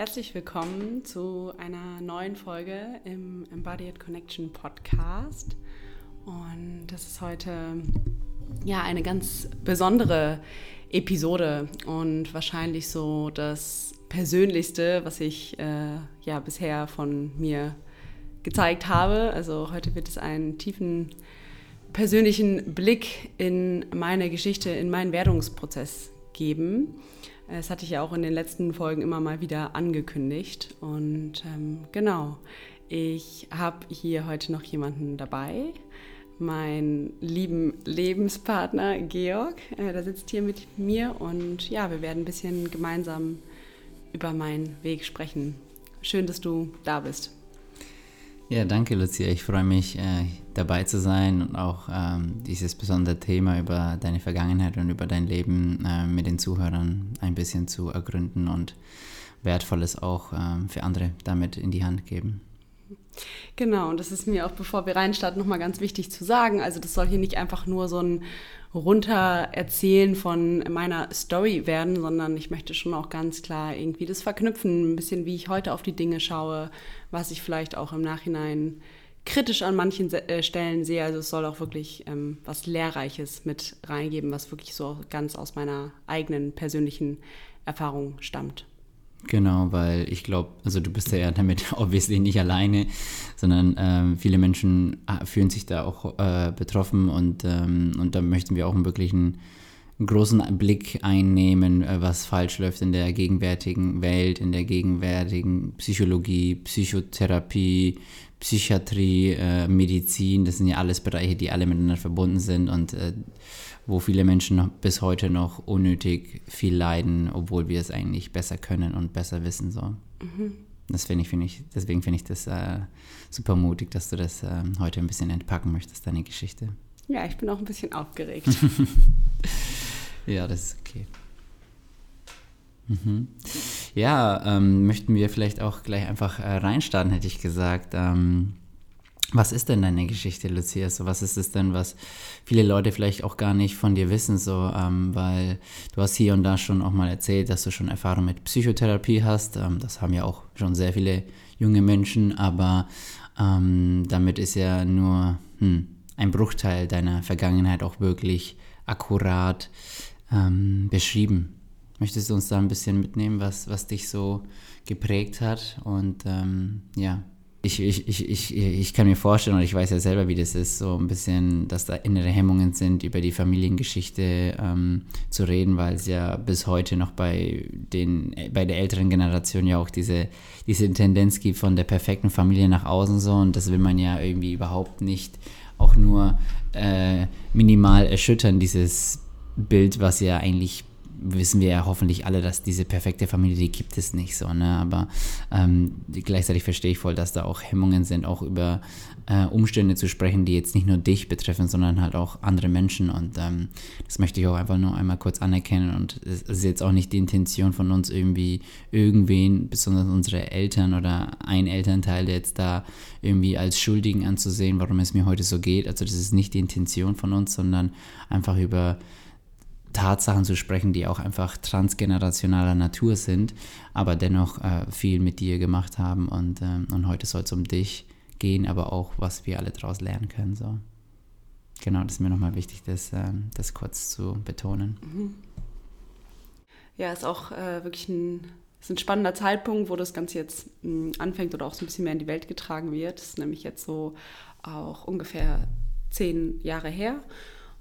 Herzlich willkommen zu einer neuen Folge im Embodied Connection Podcast. Und das ist heute ja eine ganz besondere Episode und wahrscheinlich so das Persönlichste, was ich äh, ja bisher von mir gezeigt habe. Also heute wird es einen tiefen persönlichen Blick in meine Geschichte, in meinen Werdungsprozess geben. Das hatte ich ja auch in den letzten Folgen immer mal wieder angekündigt. Und ähm, genau, ich habe hier heute noch jemanden dabei, meinen lieben Lebenspartner Georg. Äh, der sitzt hier mit mir und ja, wir werden ein bisschen gemeinsam über meinen Weg sprechen. Schön, dass du da bist. Ja, danke Lucia. Ich freue mich, äh, dabei zu sein und auch ähm, dieses besondere Thema über deine Vergangenheit und über dein Leben äh, mit den Zuhörern ein bisschen zu ergründen und Wertvolles auch äh, für andere damit in die Hand geben. Genau, und das ist mir auch, bevor wir reinstarten, nochmal ganz wichtig zu sagen. Also das soll hier nicht einfach nur so ein Runtererzählen von meiner Story werden, sondern ich möchte schon auch ganz klar irgendwie das verknüpfen, ein bisschen wie ich heute auf die Dinge schaue, was ich vielleicht auch im Nachhinein kritisch an manchen äh, Stellen sehe. Also es soll auch wirklich ähm, was Lehrreiches mit reingeben, was wirklich so ganz aus meiner eigenen persönlichen Erfahrung stammt. Genau, weil ich glaube, also du bist ja damit obviously nicht alleine, sondern ähm, viele Menschen äh, fühlen sich da auch äh, betroffen und, ähm, und da möchten wir auch einen wirklichen großen Blick einnehmen, äh, was falsch läuft in der gegenwärtigen Welt, in der gegenwärtigen Psychologie, Psychotherapie, Psychiatrie, äh, Medizin. Das sind ja alles Bereiche, die alle miteinander verbunden sind und äh, wo viele Menschen noch, bis heute noch unnötig viel leiden, obwohl wir es eigentlich besser können und besser wissen. So. Mhm. Das find ich, find ich, deswegen finde ich das äh, super mutig, dass du das äh, heute ein bisschen entpacken möchtest, deine Geschichte. Ja, ich bin auch ein bisschen aufgeregt. ja, das ist okay. Mhm. Ja, ähm, möchten wir vielleicht auch gleich einfach äh, reinstarten, hätte ich gesagt. Ähm, was ist denn deine Geschichte, Lucia? So, was ist es denn, was viele Leute vielleicht auch gar nicht von dir wissen? So, ähm, weil du hast hier und da schon auch mal erzählt, dass du schon Erfahrung mit Psychotherapie hast. Ähm, das haben ja auch schon sehr viele junge Menschen, aber ähm, damit ist ja nur hm, ein Bruchteil deiner Vergangenheit auch wirklich akkurat ähm, beschrieben. Möchtest du uns da ein bisschen mitnehmen, was, was dich so geprägt hat? Und ähm, ja, ich, ich, ich, ich, ich kann mir vorstellen, und ich weiß ja selber, wie das ist, so ein bisschen, dass da innere Hemmungen sind, über die Familiengeschichte ähm, zu reden, weil es ja bis heute noch bei, den, bei der älteren Generation ja auch diese, diese Tendenz gibt von der perfekten Familie nach außen so und das will man ja irgendwie überhaupt nicht auch nur äh, minimal erschüttern, dieses Bild, was ja eigentlich wissen wir ja hoffentlich alle, dass diese perfekte Familie, die gibt es nicht so, ne? Aber ähm, gleichzeitig verstehe ich voll, dass da auch Hemmungen sind, auch über äh, Umstände zu sprechen, die jetzt nicht nur dich betreffen, sondern halt auch andere Menschen. Und ähm, das möchte ich auch einfach nur einmal kurz anerkennen. Und es ist jetzt auch nicht die Intention von uns irgendwie irgendwen, besonders unsere Eltern oder ein Elternteil, jetzt da irgendwie als Schuldigen anzusehen, warum es mir heute so geht. Also das ist nicht die Intention von uns, sondern einfach über Tatsachen zu sprechen, die auch einfach transgenerationaler Natur sind, aber dennoch äh, viel mit dir gemacht haben. Und, ähm, und heute soll es um dich gehen, aber auch, was wir alle daraus lernen können. So. Genau, das ist mir nochmal wichtig, das, äh, das kurz zu betonen. Mhm. Ja, ist auch äh, wirklich ein, ist ein spannender Zeitpunkt, wo das Ganze jetzt mh, hm, anfängt oder auch so ein bisschen mehr in die Welt getragen wird. Das ist nämlich jetzt so auch ungefähr zehn Jahre her.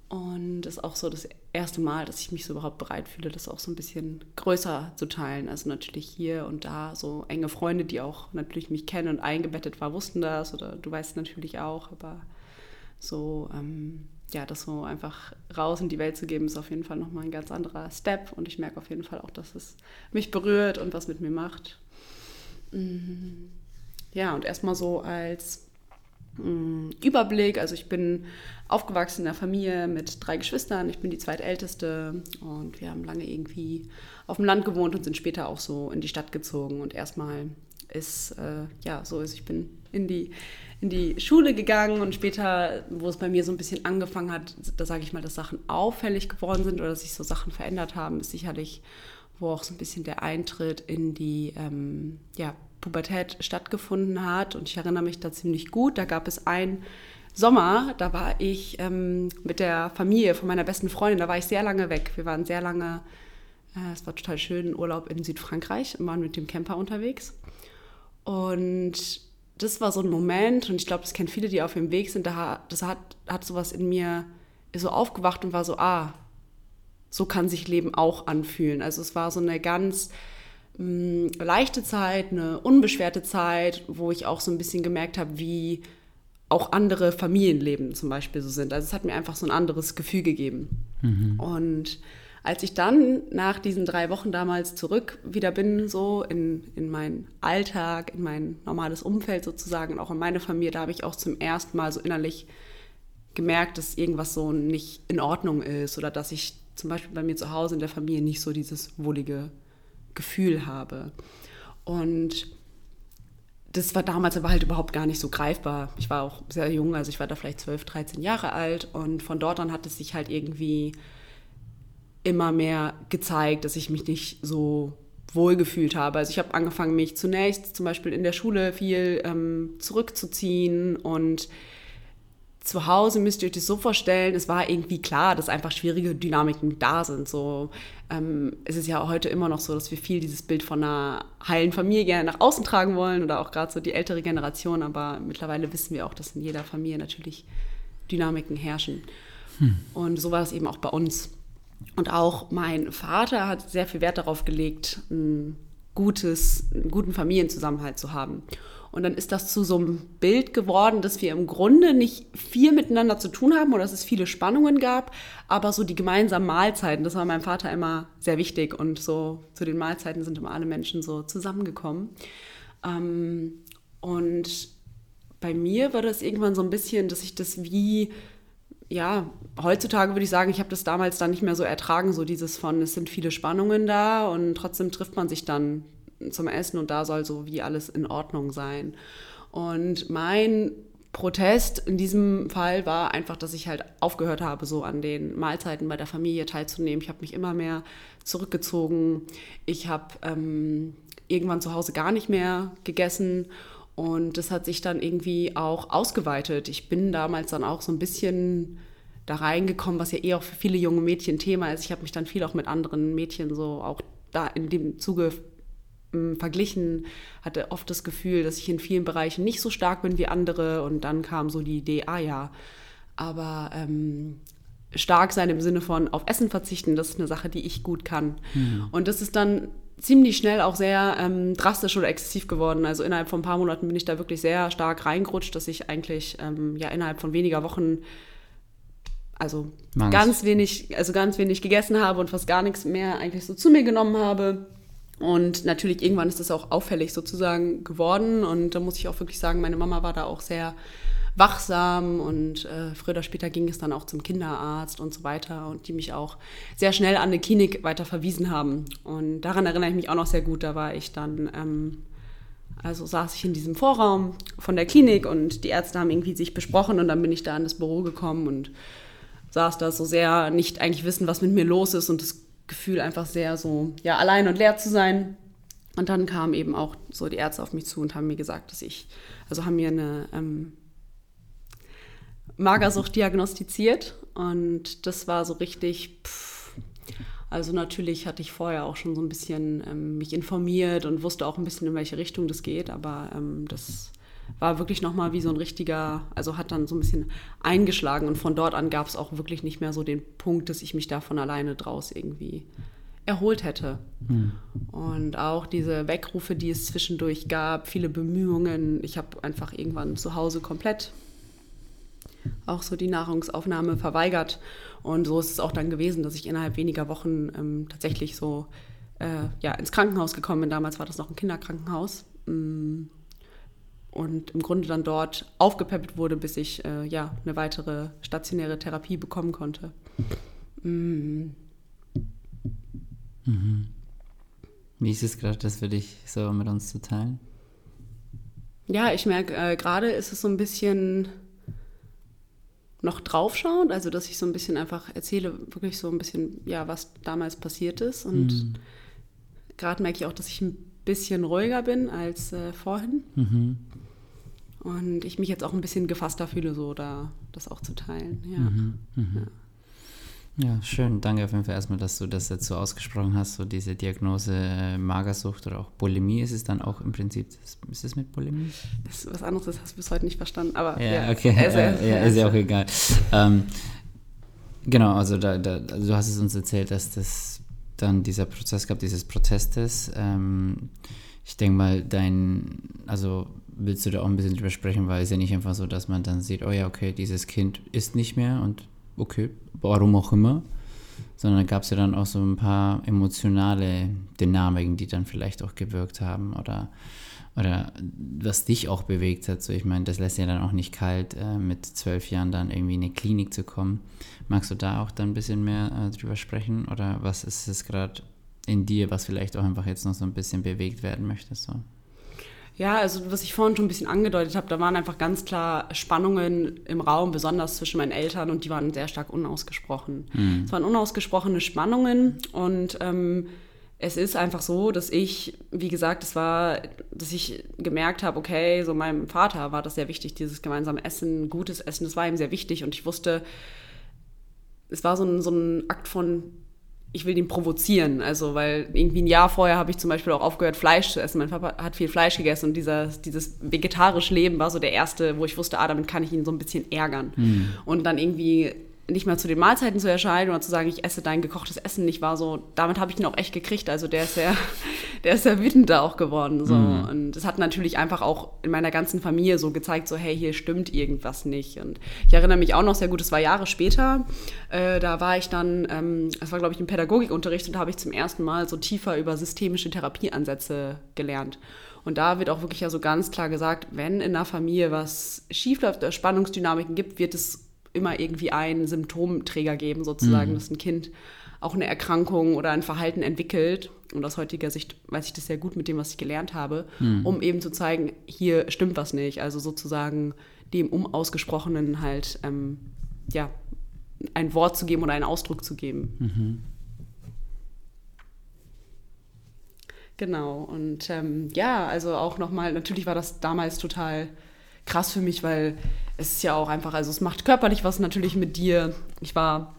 Und ist auch so das erste Mal, dass ich mich so überhaupt bereit fühle, das auch so ein bisschen größer zu teilen. Also natürlich hier und da so enge Freunde, die auch natürlich mich kennen und eingebettet war, wussten das oder du weißt natürlich auch, aber so, ähm, ja, das so einfach raus in die Welt zu geben, ist auf jeden Fall nochmal ein ganz anderer Step und ich merke auf jeden Fall auch, dass es mich berührt und was mit mir macht. Mhm. Ja, und erstmal so als Überblick. Also ich bin aufgewachsen in einer Familie mit drei Geschwistern. Ich bin die zweitälteste und wir haben lange irgendwie auf dem Land gewohnt und sind später auch so in die Stadt gezogen. Und erstmal ist, äh, ja, so ist, ich bin in die, in die Schule gegangen und später, wo es bei mir so ein bisschen angefangen hat, da sage ich mal, dass Sachen auffällig geworden sind oder dass sich so Sachen verändert haben, ist sicherlich wo auch so ein bisschen der Eintritt in die ähm, ja, Pubertät stattgefunden hat. Und ich erinnere mich da ziemlich gut. Da gab es einen Sommer, da war ich ähm, mit der Familie von meiner besten Freundin, da war ich sehr lange weg. Wir waren sehr lange, äh, es war total schön, Urlaub in Südfrankreich und waren mit dem Camper unterwegs. Und das war so ein Moment, und ich glaube, das kennen viele, die auf dem Weg sind, da, das hat, hat sowas in mir so aufgewacht und war so, ah, so kann sich Leben auch anfühlen. Also es war so eine ganz mh, leichte Zeit, eine unbeschwerte Zeit, wo ich auch so ein bisschen gemerkt habe, wie auch andere Familienleben zum Beispiel so sind. Also es hat mir einfach so ein anderes Gefühl gegeben. Mhm. Und als ich dann nach diesen drei Wochen damals zurück wieder bin, so in, in meinen Alltag, in mein normales Umfeld sozusagen und auch in meine Familie, da habe ich auch zum ersten Mal so innerlich gemerkt, dass irgendwas so nicht in Ordnung ist oder dass ich zum Beispiel bei mir zu Hause in der Familie nicht so dieses wohlige Gefühl habe. Und das war damals aber halt überhaupt gar nicht so greifbar. Ich war auch sehr jung, also ich war da vielleicht 12, 13 Jahre alt und von dort an hat es sich halt irgendwie immer mehr gezeigt, dass ich mich nicht so wohl gefühlt habe. Also ich habe angefangen, mich zunächst zum Beispiel in der Schule viel ähm, zurückzuziehen und zu Hause müsst ihr euch das so vorstellen, es war irgendwie klar, dass einfach schwierige Dynamiken da sind. So, ähm, es ist ja heute immer noch so, dass wir viel dieses Bild von einer heilen Familie gerne nach außen tragen wollen oder auch gerade so die ältere Generation, aber mittlerweile wissen wir auch, dass in jeder Familie natürlich Dynamiken herrschen. Hm. Und so war es eben auch bei uns. Und auch mein Vater hat sehr viel Wert darauf gelegt, ein gutes, einen guten Familienzusammenhalt zu haben. Und dann ist das zu so einem Bild geworden, dass wir im Grunde nicht viel miteinander zu tun haben oder dass es viele Spannungen gab, aber so die gemeinsamen Mahlzeiten, das war meinem Vater immer sehr wichtig und so zu den Mahlzeiten sind immer alle Menschen so zusammengekommen. Ähm, und bei mir war das irgendwann so ein bisschen, dass ich das wie, ja, heutzutage würde ich sagen, ich habe das damals dann nicht mehr so ertragen, so dieses von, es sind viele Spannungen da und trotzdem trifft man sich dann zum Essen und da soll so wie alles in Ordnung sein. Und mein Protest in diesem Fall war einfach, dass ich halt aufgehört habe, so an den Mahlzeiten bei der Familie teilzunehmen. Ich habe mich immer mehr zurückgezogen. Ich habe ähm, irgendwann zu Hause gar nicht mehr gegessen und das hat sich dann irgendwie auch ausgeweitet. Ich bin damals dann auch so ein bisschen da reingekommen, was ja eh auch für viele junge Mädchen Thema ist. Ich habe mich dann viel auch mit anderen Mädchen so auch da in dem Zuge verglichen, hatte oft das Gefühl, dass ich in vielen Bereichen nicht so stark bin wie andere und dann kam so die Idee, ah ja, aber ähm, stark sein im Sinne von auf Essen verzichten, das ist eine Sache, die ich gut kann. Mhm. Und das ist dann ziemlich schnell auch sehr ähm, drastisch oder exzessiv geworden. Also innerhalb von ein paar Monaten bin ich da wirklich sehr stark reingerutscht, dass ich eigentlich ähm, ja innerhalb von weniger Wochen also Mangst. ganz wenig, also ganz wenig gegessen habe und fast gar nichts mehr eigentlich so zu mir genommen habe und natürlich irgendwann ist das auch auffällig sozusagen geworden. Und da muss ich auch wirklich sagen, meine Mama war da auch sehr wachsam und äh, früher oder später ging es dann auch zum Kinderarzt und so weiter und die mich auch sehr schnell an eine Klinik weiter verwiesen haben. Und daran erinnere ich mich auch noch sehr gut. Da war ich dann, ähm, also saß ich in diesem Vorraum von der Klinik und die Ärzte haben irgendwie sich besprochen und dann bin ich da in das Büro gekommen und saß da so sehr nicht eigentlich wissen, was mit mir los ist und das Gefühl, einfach sehr so, ja, allein und leer zu sein. Und dann kamen eben auch so die Ärzte auf mich zu und haben mir gesagt, dass ich, also haben mir eine ähm, Magersucht diagnostiziert. Und das war so richtig, pff, also natürlich hatte ich vorher auch schon so ein bisschen ähm, mich informiert und wusste auch ein bisschen, in welche Richtung das geht, aber ähm, das war wirklich nochmal wie so ein richtiger, also hat dann so ein bisschen eingeschlagen und von dort an gab es auch wirklich nicht mehr so den Punkt, dass ich mich da von alleine draus irgendwie erholt hätte. Mhm. Und auch diese Wegrufe, die es zwischendurch gab, viele Bemühungen. Ich habe einfach irgendwann zu Hause komplett auch so die Nahrungsaufnahme verweigert. Und so ist es auch dann gewesen, dass ich innerhalb weniger Wochen ähm, tatsächlich so äh, ja, ins Krankenhaus gekommen bin. Damals war das noch ein Kinderkrankenhaus. Mm und im Grunde dann dort aufgepäppelt wurde, bis ich äh, ja eine weitere stationäre Therapie bekommen konnte. Mhm. Mhm. Wie ist es gerade, das für dich so mit uns zu teilen? Ja, ich merke, äh, gerade ist es so ein bisschen noch draufschauend, also dass ich so ein bisschen einfach erzähle, wirklich so ein bisschen, ja, was damals passiert ist und mhm. gerade merke ich auch, dass ich ein bisschen ruhiger bin als äh, vorhin. Mhm. Und ich mich jetzt auch ein bisschen gefasster fühle, so da das auch zu teilen. Ja. Mhm. Mhm. ja. Ja, schön. Danke auf jeden Fall erstmal, dass du das jetzt so ausgesprochen hast, so diese Diagnose äh, Magersucht oder auch Bulimie ist es dann auch im Prinzip. Ist es mit Bulimie? Das ist was anderes, das hast du bis heute nicht verstanden. Aber ja, ja okay. Also, äh, ja, ist ja auch egal. ähm, genau, also da, da, du hast es uns erzählt, dass das dann dieser Prozess gab, dieses Protestes. Ähm, ich denke mal, dein, also willst du da auch ein bisschen drüber sprechen, weil es ja nicht einfach so, dass man dann sieht, oh ja, okay, dieses Kind ist nicht mehr und okay, warum auch immer, sondern gab es ja dann auch so ein paar emotionale Dynamiken, die dann vielleicht auch gewirkt haben oder, oder was dich auch bewegt hat. So, ich meine, das lässt ja dann auch nicht kalt, äh, mit zwölf Jahren dann irgendwie in eine Klinik zu kommen. Magst du da auch dann ein bisschen mehr äh, drüber sprechen oder was ist es gerade in dir, was vielleicht auch einfach jetzt noch so ein bisschen bewegt werden möchte? So? Ja, also was ich vorhin schon ein bisschen angedeutet habe, da waren einfach ganz klar Spannungen im Raum, besonders zwischen meinen Eltern und die waren sehr stark unausgesprochen. Mhm. Es waren unausgesprochene Spannungen und ähm, es ist einfach so, dass ich, wie gesagt, es war, dass ich gemerkt habe, okay, so meinem Vater war das sehr wichtig, dieses gemeinsame Essen, gutes Essen, das war ihm sehr wichtig und ich wusste, es war so ein, so ein Akt von ich will ihn provozieren. Also, weil irgendwie ein Jahr vorher habe ich zum Beispiel auch aufgehört, Fleisch zu essen. Mein Papa hat viel Fleisch gegessen und dieser, dieses vegetarische Leben war so der erste, wo ich wusste, ah, damit kann ich ihn so ein bisschen ärgern. Mhm. Und dann irgendwie nicht mehr zu den Mahlzeiten zu erscheinen oder zu sagen, ich esse dein gekochtes Essen nicht, war so, damit habe ich ihn auch echt gekriegt. Also der ist sehr, der ist sehr wütend da auch geworden. So. Mhm. Und es hat natürlich einfach auch in meiner ganzen Familie so gezeigt, so, hey, hier stimmt irgendwas nicht. Und ich erinnere mich auch noch sehr gut, es war Jahre später, äh, da war ich dann, ähm, das war glaube ich im Pädagogikunterricht und da habe ich zum ersten Mal so tiefer über systemische Therapieansätze gelernt. Und da wird auch wirklich ja so ganz klar gesagt, wenn in einer Familie was schiefläuft, Spannungsdynamiken gibt, wird es immer irgendwie einen Symptomträger geben, sozusagen, mhm. dass ein Kind auch eine Erkrankung oder ein Verhalten entwickelt. Und aus heutiger Sicht weiß ich das sehr gut mit dem, was ich gelernt habe, mhm. um eben zu zeigen, hier stimmt was nicht. Also sozusagen dem Umausgesprochenen halt ähm, ja, ein Wort zu geben oder einen Ausdruck zu geben. Mhm. Genau, und ähm, ja, also auch nochmal, natürlich war das damals total krass für mich, weil es ist ja auch einfach, also es macht körperlich was natürlich mit dir. Ich war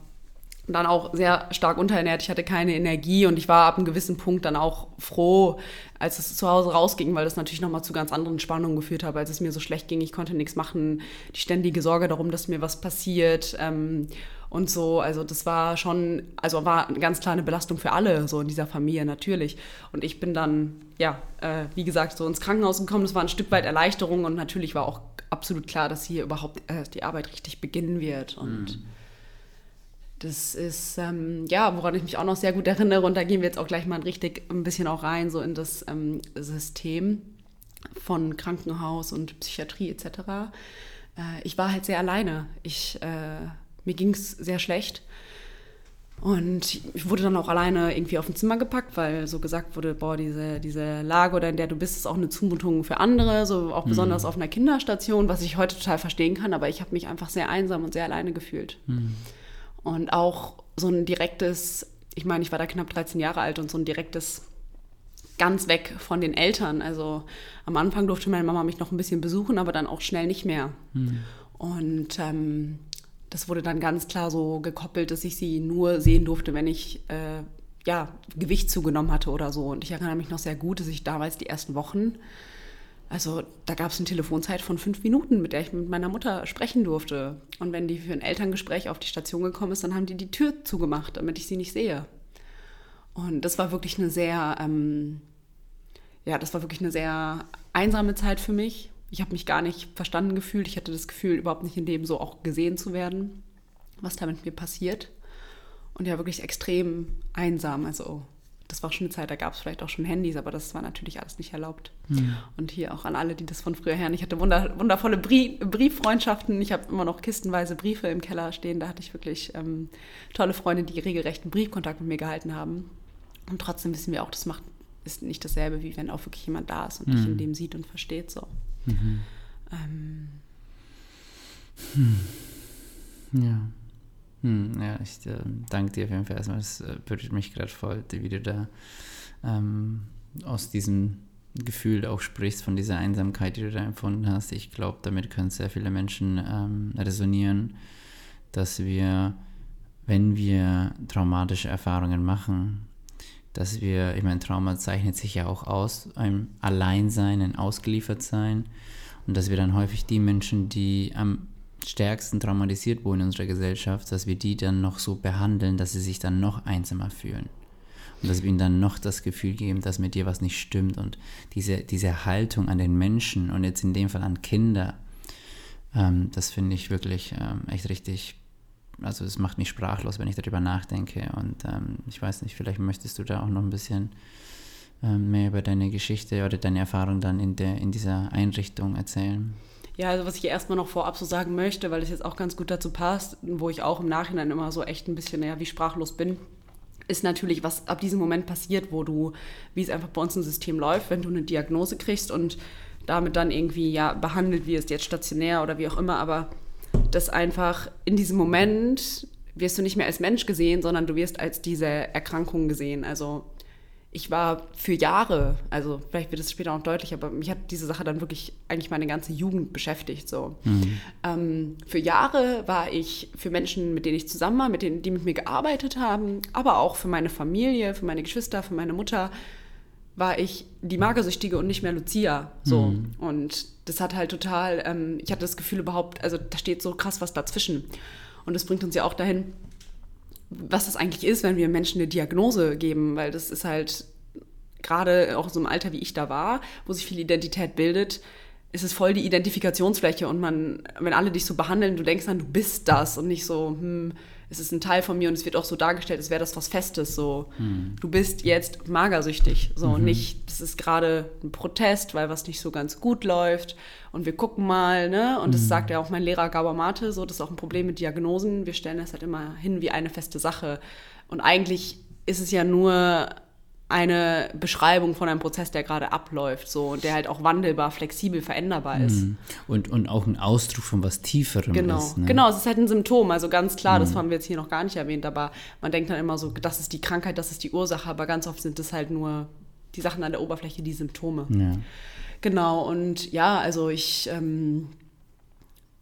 dann auch sehr stark unterernährt. Ich hatte keine Energie und ich war ab einem gewissen Punkt dann auch froh, als es zu Hause rausging, weil das natürlich nochmal zu ganz anderen Spannungen geführt habe, als es mir so schlecht ging. Ich konnte nichts machen. Die ständige Sorge darum, dass mir was passiert. Ähm, und so, also das war schon, also war ganz klar eine Belastung für alle, so in dieser Familie natürlich. Und ich bin dann, ja, äh, wie gesagt, so ins Krankenhaus gekommen. Das war ein Stück weit Erleichterung und natürlich war auch absolut klar, dass hier überhaupt äh, die Arbeit richtig beginnen wird. Und mhm. das ist, ähm, ja, woran ich mich auch noch sehr gut erinnere. Und da gehen wir jetzt auch gleich mal richtig ein bisschen auch rein, so in das ähm, System von Krankenhaus und Psychiatrie etc. Äh, ich war halt sehr alleine. Ich, äh, mir ging es sehr schlecht. Und ich wurde dann auch alleine irgendwie auf ein Zimmer gepackt, weil so gesagt wurde, boah, diese, diese Lage oder in der du bist, ist auch eine Zumutung für andere, so auch mhm. besonders auf einer Kinderstation, was ich heute total verstehen kann, aber ich habe mich einfach sehr einsam und sehr alleine gefühlt. Mhm. Und auch so ein direktes, ich meine, ich war da knapp 13 Jahre alt und so ein direktes ganz weg von den Eltern. Also am Anfang durfte meine Mama mich noch ein bisschen besuchen, aber dann auch schnell nicht mehr. Mhm. Und ähm, das wurde dann ganz klar so gekoppelt, dass ich sie nur sehen durfte, wenn ich äh, ja, Gewicht zugenommen hatte oder so. Und ich erinnere mich noch sehr gut, dass ich damals die ersten Wochen, also da gab es eine Telefonzeit von fünf Minuten, mit der ich mit meiner Mutter sprechen durfte. Und wenn die für ein Elterngespräch auf die Station gekommen ist, dann haben die die Tür zugemacht, damit ich sie nicht sehe. Und das war wirklich eine sehr, ähm, ja, das war wirklich eine sehr einsame Zeit für mich ich habe mich gar nicht verstanden gefühlt. Ich hatte das Gefühl, überhaupt nicht in dem so auch gesehen zu werden, was da mit mir passiert. Und ja, wirklich extrem einsam. Also das war schon eine Zeit, da gab es vielleicht auch schon Handys, aber das war natürlich alles nicht erlaubt. Mhm. Und hier auch an alle, die das von früher her. Ich hatte wunder, wundervolle Brie Brieffreundschaften. Ich habe immer noch kistenweise Briefe im Keller stehen. Da hatte ich wirklich ähm, tolle Freunde, die regelrechten Briefkontakt mit mir gehalten haben. Und trotzdem wissen wir auch, das macht ist nicht dasselbe, wie wenn auch wirklich jemand da ist und mhm. dich in dem sieht und versteht. So. Mhm. Ähm. Hm. Ja. Hm, ja, ich äh, danke dir auf jeden Fall erstmal. Das äh, berührt mich gerade voll, wie du da ähm, aus diesem Gefühl auch sprichst, von dieser Einsamkeit, die du da empfunden hast. Ich glaube, damit können sehr viele Menschen ähm, resonieren, dass wir, wenn wir traumatische Erfahrungen machen, dass wir, ich meine, Trauma zeichnet sich ja auch aus, ein Alleinsein, ein Ausgeliefertsein und dass wir dann häufig die Menschen, die am stärksten traumatisiert wurden in unserer Gesellschaft, dass wir die dann noch so behandeln, dass sie sich dann noch einsamer fühlen. Und dass wir ihnen dann noch das Gefühl geben, dass mit dir was nicht stimmt. Und diese, diese Haltung an den Menschen und jetzt in dem Fall an Kinder, ähm, das finde ich wirklich ähm, echt richtig, also es macht mich sprachlos, wenn ich darüber nachdenke. Und ähm, ich weiß nicht, vielleicht möchtest du da auch noch ein bisschen ähm, mehr über deine Geschichte oder deine Erfahrung dann in, der, in dieser Einrichtung erzählen. Ja, also was ich erstmal noch vorab so sagen möchte, weil es jetzt auch ganz gut dazu passt, wo ich auch im Nachhinein immer so echt ein bisschen, ja, wie sprachlos bin ist natürlich, was ab diesem Moment passiert, wo du, wie es einfach bei uns im System läuft, wenn du eine Diagnose kriegst und damit dann irgendwie ja behandelt wirst, jetzt stationär oder wie auch immer, aber das einfach in diesem Moment wirst du nicht mehr als Mensch gesehen, sondern du wirst als diese Erkrankung gesehen. Also ich war für Jahre, also vielleicht wird es später auch deutlich, aber mich hat diese Sache dann wirklich eigentlich meine ganze Jugend beschäftigt. So. Mhm. Ähm, für Jahre war ich für Menschen, mit denen ich zusammen war, mit denen, die mit mir gearbeitet haben, aber auch für meine Familie, für meine Geschwister, für meine Mutter, war ich die Magersüchtige und nicht mehr Lucia. So. Mhm. Und das hat halt total, ähm, ich hatte das Gefühl überhaupt, also da steht so krass was dazwischen. Und das bringt uns ja auch dahin, was das eigentlich ist, wenn wir Menschen eine Diagnose geben, weil das ist halt gerade auch so im Alter, wie ich da war, wo sich viel Identität bildet, ist es voll die Identifikationsfläche und man, wenn alle dich so behandeln, du denkst dann, du bist das und nicht so, hm, es ist ein Teil von mir und es wird auch so dargestellt, als wäre das was Festes, so, hm. du bist jetzt magersüchtig, so, mhm. nicht, das ist gerade ein Protest, weil was nicht so ganz gut läuft. Und wir gucken mal, ne, und das mhm. sagt ja auch mein Lehrer Gabor Mate, so, das ist auch ein Problem mit Diagnosen, wir stellen das halt immer hin wie eine feste Sache. Und eigentlich ist es ja nur eine Beschreibung von einem Prozess, der gerade abläuft, so und der halt auch wandelbar, flexibel, veränderbar ist. Mhm. Und, und auch ein Ausdruck von was Tieferem genau. ist. Ne? Genau, es ist halt ein Symptom, also ganz klar, mhm. das haben wir jetzt hier noch gar nicht erwähnt, aber man denkt dann immer so, das ist die Krankheit, das ist die Ursache, aber ganz oft sind es halt nur die Sachen an der Oberfläche, die Symptome. Ja. Genau, und ja, also ich ähm,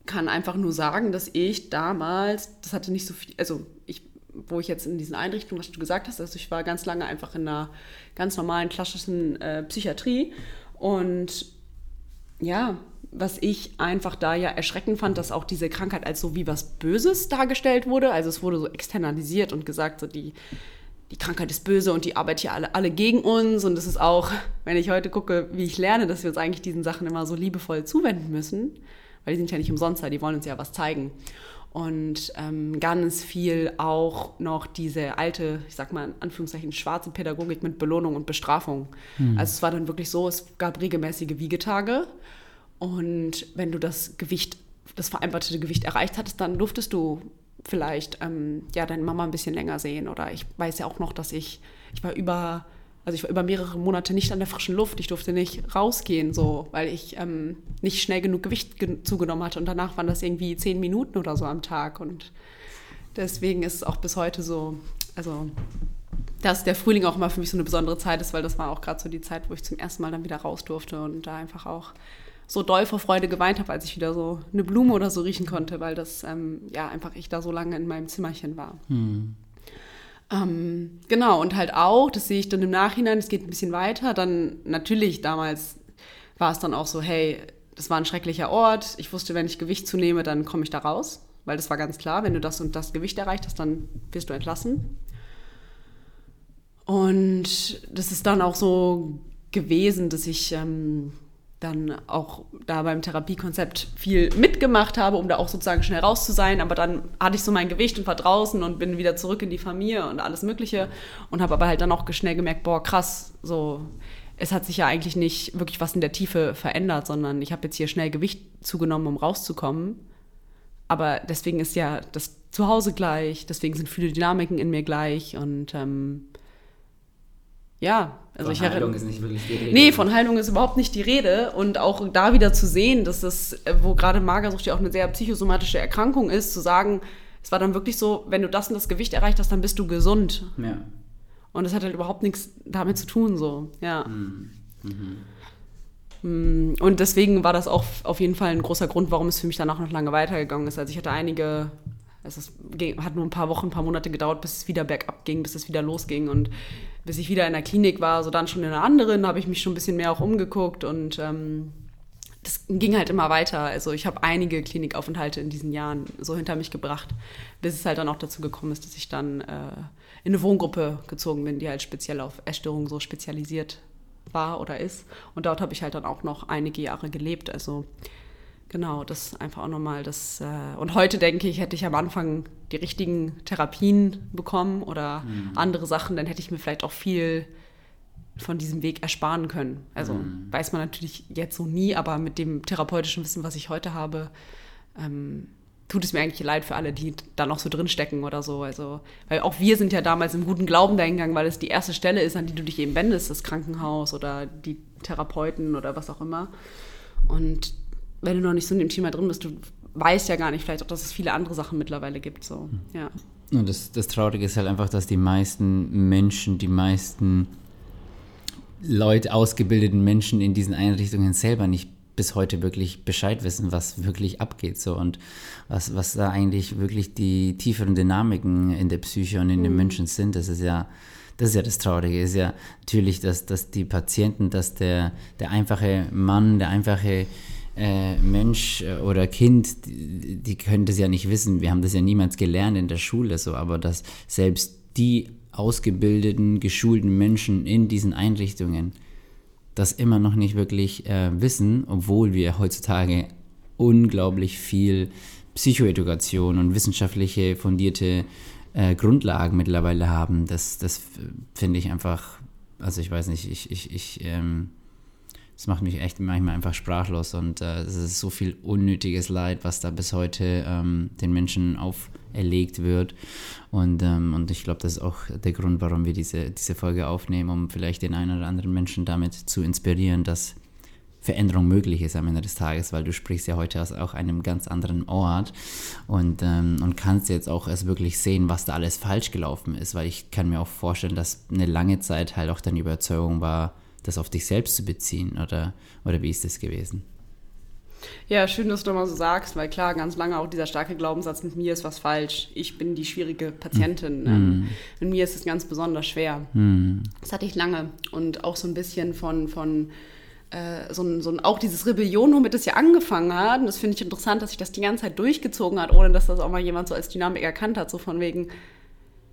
kann einfach nur sagen, dass ich damals, das hatte nicht so viel, also ich wo ich jetzt in diesen Einrichtungen, was du gesagt hast, also ich war ganz lange einfach in einer ganz normalen klassischen äh, Psychiatrie und ja, was ich einfach da ja erschreckend fand, dass auch diese Krankheit als so wie was Böses dargestellt wurde. Also es wurde so externalisiert und gesagt, so die, die Krankheit ist böse und die arbeitet hier alle, alle gegen uns. Und das ist auch, wenn ich heute gucke, wie ich lerne, dass wir uns eigentlich diesen Sachen immer so liebevoll zuwenden müssen, weil die sind ja nicht umsonst da, die wollen uns ja was zeigen und ähm, ganz viel auch noch diese alte, ich sag mal in Anführungszeichen, schwarze Pädagogik mit Belohnung und Bestrafung. Mhm. Also es war dann wirklich so, es gab regelmäßige Wiegetage und wenn du das Gewicht, das vereinbarte Gewicht erreicht hattest, dann durftest du vielleicht ähm, ja deine Mama ein bisschen länger sehen oder ich weiß ja auch noch, dass ich, ich war über also ich war über mehrere Monate nicht an der frischen Luft. Ich durfte nicht rausgehen, so, weil ich ähm, nicht schnell genug Gewicht ge zugenommen hatte. Und danach waren das irgendwie zehn Minuten oder so am Tag. Und deswegen ist es auch bis heute so, also dass der Frühling auch immer für mich so eine besondere Zeit ist, weil das war auch gerade so die Zeit, wo ich zum ersten Mal dann wieder raus durfte und da einfach auch so doll vor Freude geweint habe, als ich wieder so eine Blume oder so riechen konnte, weil das ähm, ja einfach ich da so lange in meinem Zimmerchen war. Hm. Ähm, genau, und halt auch, das sehe ich dann im Nachhinein, es geht ein bisschen weiter, dann natürlich damals war es dann auch so, hey, das war ein schrecklicher Ort, ich wusste, wenn ich Gewicht zunehme, dann komme ich da raus, weil das war ganz klar, wenn du das und das Gewicht erreicht hast, dann wirst du entlassen. Und das ist dann auch so gewesen, dass ich ähm, dann auch da beim Therapiekonzept viel mitgemacht habe, um da auch sozusagen schnell raus zu sein. Aber dann hatte ich so mein Gewicht und war draußen und bin wieder zurück in die Familie und alles Mögliche. Und habe aber halt dann auch schnell gemerkt, boah, krass, so, es hat sich ja eigentlich nicht wirklich was in der Tiefe verändert, sondern ich habe jetzt hier schnell Gewicht zugenommen, um rauszukommen. Aber deswegen ist ja das Zuhause gleich, deswegen sind viele Dynamiken in mir gleich und ähm, ja, also von ich Heilung ist nicht wirklich die Rede. Nee, von Heilung ist überhaupt nicht die Rede. Und auch da wieder zu sehen, dass das, äh, wo gerade Magersucht ja auch eine sehr psychosomatische Erkrankung ist, zu sagen, es war dann wirklich so, wenn du das und das Gewicht erreicht hast, dann bist du gesund. Ja. Und das hat halt überhaupt nichts damit zu tun, so, ja. Mhm. Mhm. Und deswegen war das auch auf jeden Fall ein großer Grund, warum es für mich danach noch lange weitergegangen ist. Also ich hatte einige, es hat nur ein paar Wochen, ein paar Monate gedauert, bis es wieder bergab ging, bis es wieder losging und bis ich wieder in der Klinik war, so dann schon in einer anderen, habe ich mich schon ein bisschen mehr auch umgeguckt und ähm, das ging halt immer weiter. Also ich habe einige Klinikaufenthalte in diesen Jahren so hinter mich gebracht, bis es halt dann auch dazu gekommen ist, dass ich dann äh, in eine Wohngruppe gezogen bin, die halt speziell auf Essstörungen so spezialisiert war oder ist. Und dort habe ich halt dann auch noch einige Jahre gelebt. Also genau, das einfach auch nochmal das. Äh, und heute denke ich, hätte ich am Anfang die richtigen Therapien bekommen oder mhm. andere Sachen, dann hätte ich mir vielleicht auch viel von diesem Weg ersparen können. Also mhm. weiß man natürlich jetzt so nie, aber mit dem therapeutischen Wissen, was ich heute habe, ähm, tut es mir eigentlich leid für alle, die da noch so drinstecken oder so. Also, weil auch wir sind ja damals im guten Glauben dahingegangen, weil es die erste Stelle ist, an die du dich eben wendest, das Krankenhaus oder die Therapeuten oder was auch immer. Und wenn du noch nicht so in dem Thema drin bist, du weißt ja gar nicht vielleicht auch, dass es viele andere Sachen mittlerweile gibt. So. Ja. Und das, das Traurige ist halt einfach, dass die meisten Menschen, die meisten Leute, ausgebildeten Menschen in diesen Einrichtungen selber nicht bis heute wirklich Bescheid wissen, was wirklich abgeht so und was, was da eigentlich wirklich die tieferen Dynamiken in der Psyche und in mhm. den Menschen sind. Das ist ja, das ist ja das Traurige, ist ja natürlich, dass, dass die Patienten, dass der, der einfache Mann, der einfache äh, Mensch äh, oder Kind, die, die können das ja nicht wissen. Wir haben das ja niemals gelernt in der Schule so, aber dass selbst die ausgebildeten, geschulten Menschen in diesen Einrichtungen das immer noch nicht wirklich äh, wissen, obwohl wir heutzutage unglaublich viel Psychoedukation und wissenschaftliche fundierte äh, Grundlagen mittlerweile haben. Das, das finde ich einfach, also ich weiß nicht, ich, ich, ich ähm, das macht mich echt manchmal einfach sprachlos und äh, es ist so viel unnötiges Leid, was da bis heute ähm, den Menschen auferlegt wird. Und, ähm, und ich glaube, das ist auch der Grund, warum wir diese, diese Folge aufnehmen, um vielleicht den einen oder anderen Menschen damit zu inspirieren, dass Veränderung möglich ist am Ende des Tages, weil du sprichst ja heute aus auch einem ganz anderen Ort und, ähm, und kannst jetzt auch erst wirklich sehen, was da alles falsch gelaufen ist, weil ich kann mir auch vorstellen, dass eine lange Zeit halt auch deine Überzeugung war, das auf dich selbst zu beziehen oder, oder wie ist das gewesen? Ja, schön, dass du mal so sagst, weil klar, ganz lange auch dieser starke Glaubenssatz, mit mir ist was falsch, ich bin die schwierige Patientin. Mm. mit mir ist es ganz besonders schwer. Mm. Das hatte ich lange und auch so ein bisschen von, von äh, so, ein, so ein, auch dieses Rebellion, womit es ja angefangen hat. Und das finde ich interessant, dass sich das die ganze Zeit durchgezogen hat, ohne dass das auch mal jemand so als Dynamik erkannt hat, so von wegen,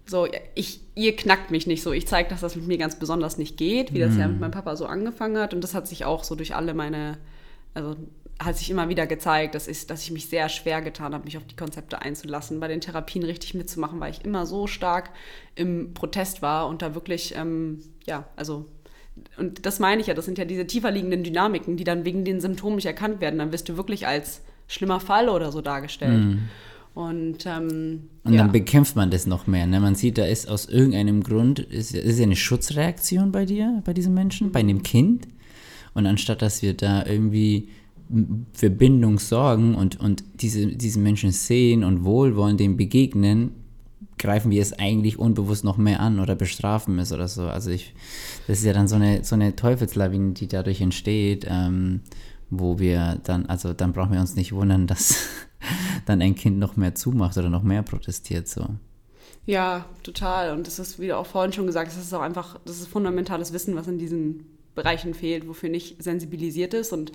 so, ich, ihr knackt mich nicht so. Ich zeige, dass das mit mir ganz besonders nicht geht, wie das mhm. ja mit meinem Papa so angefangen hat. Und das hat sich auch so durch alle meine, also hat sich immer wieder gezeigt, dass ich, dass ich mich sehr schwer getan habe, mich auf die Konzepte einzulassen, bei den Therapien richtig mitzumachen, weil ich immer so stark im Protest war und da wirklich, ähm, ja, also und das meine ich ja, das sind ja diese tiefer liegenden Dynamiken, die dann wegen den Symptomen nicht erkannt werden. Dann wirst du wirklich als schlimmer Fall oder so dargestellt. Mhm. Und, ähm, und ja. dann bekämpft man das noch mehr. Ne? Man sieht, da ist aus irgendeinem Grund, ist, ist ja eine Schutzreaktion bei dir, bei diesem Menschen, bei dem Kind. Und anstatt dass wir da irgendwie für Bindung sorgen und, und diese, diesen Menschen sehen und wohlwollend dem begegnen, greifen wir es eigentlich unbewusst noch mehr an oder bestrafen es oder so. Also ich, das ist ja dann so eine, so eine Teufelslawine, die dadurch entsteht, ähm, wo wir dann, also dann brauchen wir uns nicht wundern, dass dann ein Kind noch mehr zumacht oder noch mehr protestiert so. Ja, total. Und das ist, wie du auch vorhin schon gesagt hast, das ist auch einfach, das ist fundamentales Wissen, was in diesen Bereichen fehlt, wofür nicht sensibilisiert ist. Und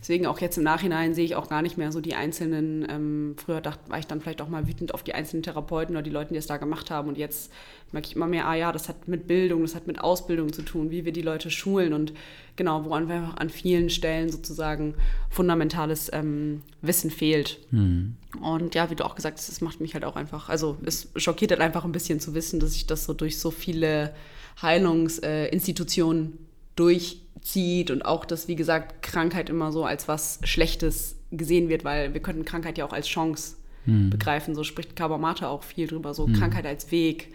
deswegen auch jetzt im Nachhinein sehe ich auch gar nicht mehr so die einzelnen, ähm, früher dachte, war ich dann vielleicht auch mal wütend auf die einzelnen Therapeuten oder die Leute, die es da gemacht haben. Und jetzt merke ich immer mehr, ah ja, das hat mit Bildung, das hat mit Ausbildung zu tun, wie wir die Leute schulen und genau, woran wir an vielen Stellen sozusagen fundamentales ähm, Wissen fehlt. Mhm. Und ja, wie du auch gesagt hast, es macht mich halt auch einfach, also es schockiert halt einfach ein bisschen zu wissen, dass ich das so durch so viele Heilungsinstitutionen äh, durchzieht und auch, dass, wie gesagt, Krankheit immer so als was Schlechtes gesehen wird, weil wir könnten Krankheit ja auch als Chance hm. begreifen. So spricht Kabamata auch viel drüber, so hm. Krankheit als Weg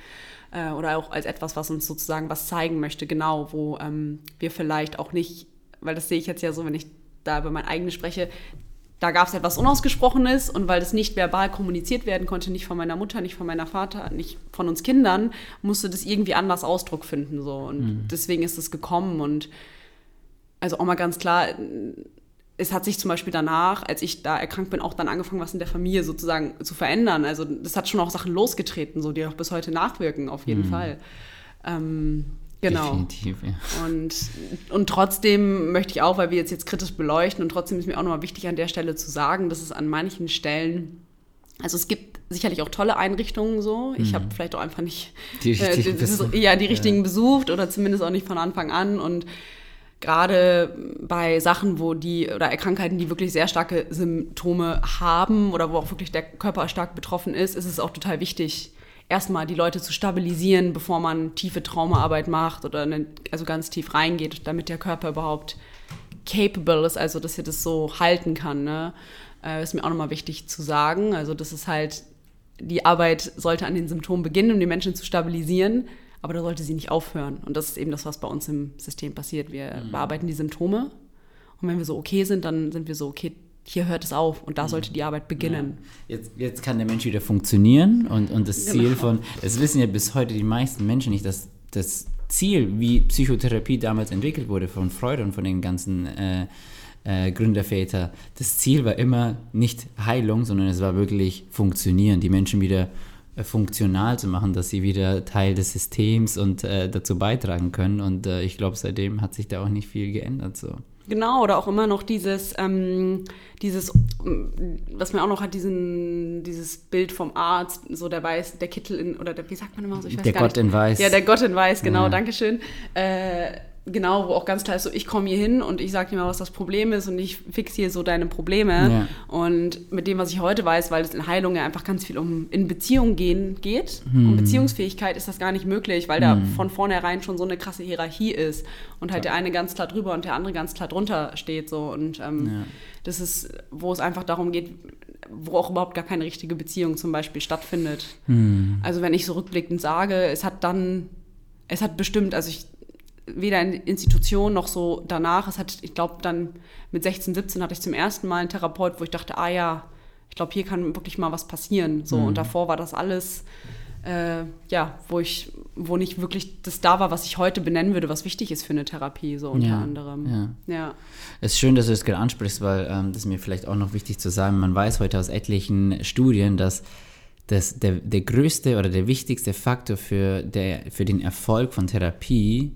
äh, oder auch als etwas, was uns sozusagen was zeigen möchte, genau, wo ähm, wir vielleicht auch nicht, weil das sehe ich jetzt ja so, wenn ich da über mein eigenes spreche, da gab es etwas Unausgesprochenes und weil das nicht verbal kommuniziert werden konnte, nicht von meiner Mutter, nicht von meiner Vater, nicht von uns Kindern, musste das irgendwie anders Ausdruck finden. So. Und mhm. deswegen ist es gekommen. Und also auch mal ganz klar, es hat sich zum Beispiel danach, als ich da erkrankt bin, auch dann angefangen, was in der Familie sozusagen zu verändern. Also das hat schon auch Sachen losgetreten, so die auch bis heute nachwirken, auf jeden mhm. Fall. Ähm, Genau. Definitiv, ja. Und, und trotzdem möchte ich auch, weil wir jetzt, jetzt kritisch beleuchten, und trotzdem ist mir auch nochmal wichtig an der Stelle zu sagen, dass es an manchen Stellen, also es gibt sicherlich auch tolle Einrichtungen so. Ich mhm. habe vielleicht auch einfach nicht die richtigen, äh, besucht. Ja, die richtigen ja. besucht oder zumindest auch nicht von Anfang an. Und gerade bei Sachen, wo die oder Krankheiten, die wirklich sehr starke Symptome haben oder wo auch wirklich der Körper stark betroffen ist, ist es auch total wichtig, erstmal die Leute zu stabilisieren, bevor man tiefe Traumaarbeit macht oder ne, also ganz tief reingeht, damit der Körper überhaupt capable ist, also dass er das so halten kann. Ne? Äh, ist mir auch nochmal wichtig zu sagen. Also das ist halt, die Arbeit sollte an den Symptomen beginnen, um die Menschen zu stabilisieren, aber da sollte sie nicht aufhören. Und das ist eben das, was bei uns im System passiert. Wir mhm. bearbeiten die Symptome und wenn wir so okay sind, dann sind wir so okay hier hört es auf und da mhm. sollte die Arbeit beginnen. Ja. Jetzt, jetzt kann der Mensch wieder funktionieren und, und das Ziel genau. von, das wissen ja bis heute die meisten Menschen nicht, dass das Ziel, wie Psychotherapie damals entwickelt wurde von Freud und von den ganzen äh, äh, Gründerväter, das Ziel war immer nicht Heilung, sondern es war wirklich funktionieren, die Menschen wieder äh, funktional zu machen, dass sie wieder Teil des Systems und äh, dazu beitragen können. Und äh, ich glaube, seitdem hat sich da auch nicht viel geändert. So. Genau, oder auch immer noch dieses, ähm, dieses, was man auch noch hat, diesen, dieses Bild vom Arzt, so der Weiß, der Kittel in, oder der, wie sagt man immer so, ich weiß der Gott nicht. in Weiß. Ja, der Gott in Weiß, genau, ja. Dankeschön. Äh, genau, wo auch ganz klar ist, so ich komme hier hin und ich sage dir mal, was das Problem ist und ich fixiere so deine Probleme. Ja. Und mit dem, was ich heute weiß, weil es in Heilung ja einfach ganz viel um in Beziehung gehen geht, hm. um Beziehungsfähigkeit ist das gar nicht möglich, weil hm. da von vornherein schon so eine krasse Hierarchie ist und halt ja. der eine ganz klar drüber und der andere ganz klar drunter steht so und ähm, ja. das ist, wo es einfach darum geht, wo auch überhaupt gar keine richtige Beziehung zum Beispiel stattfindet. Hm. Also wenn ich so rückblickend sage, es hat dann, es hat bestimmt, also ich weder in Institution noch so danach. Es hat, ich glaube, dann mit 16, 17 hatte ich zum ersten Mal einen Therapeut, wo ich dachte, ah ja, ich glaube, hier kann wirklich mal was passieren. So, mhm. und davor war das alles, äh, ja, wo ich, wo nicht wirklich das da war, was ich heute benennen würde, was wichtig ist für eine Therapie, so unter ja, anderem. Ja. ja. Es ist schön, dass du das gerade ansprichst, weil ähm, das ist mir vielleicht auch noch wichtig zu sagen. Man weiß heute aus etlichen Studien, dass das, der, der größte oder der wichtigste Faktor für, der, für den Erfolg von Therapie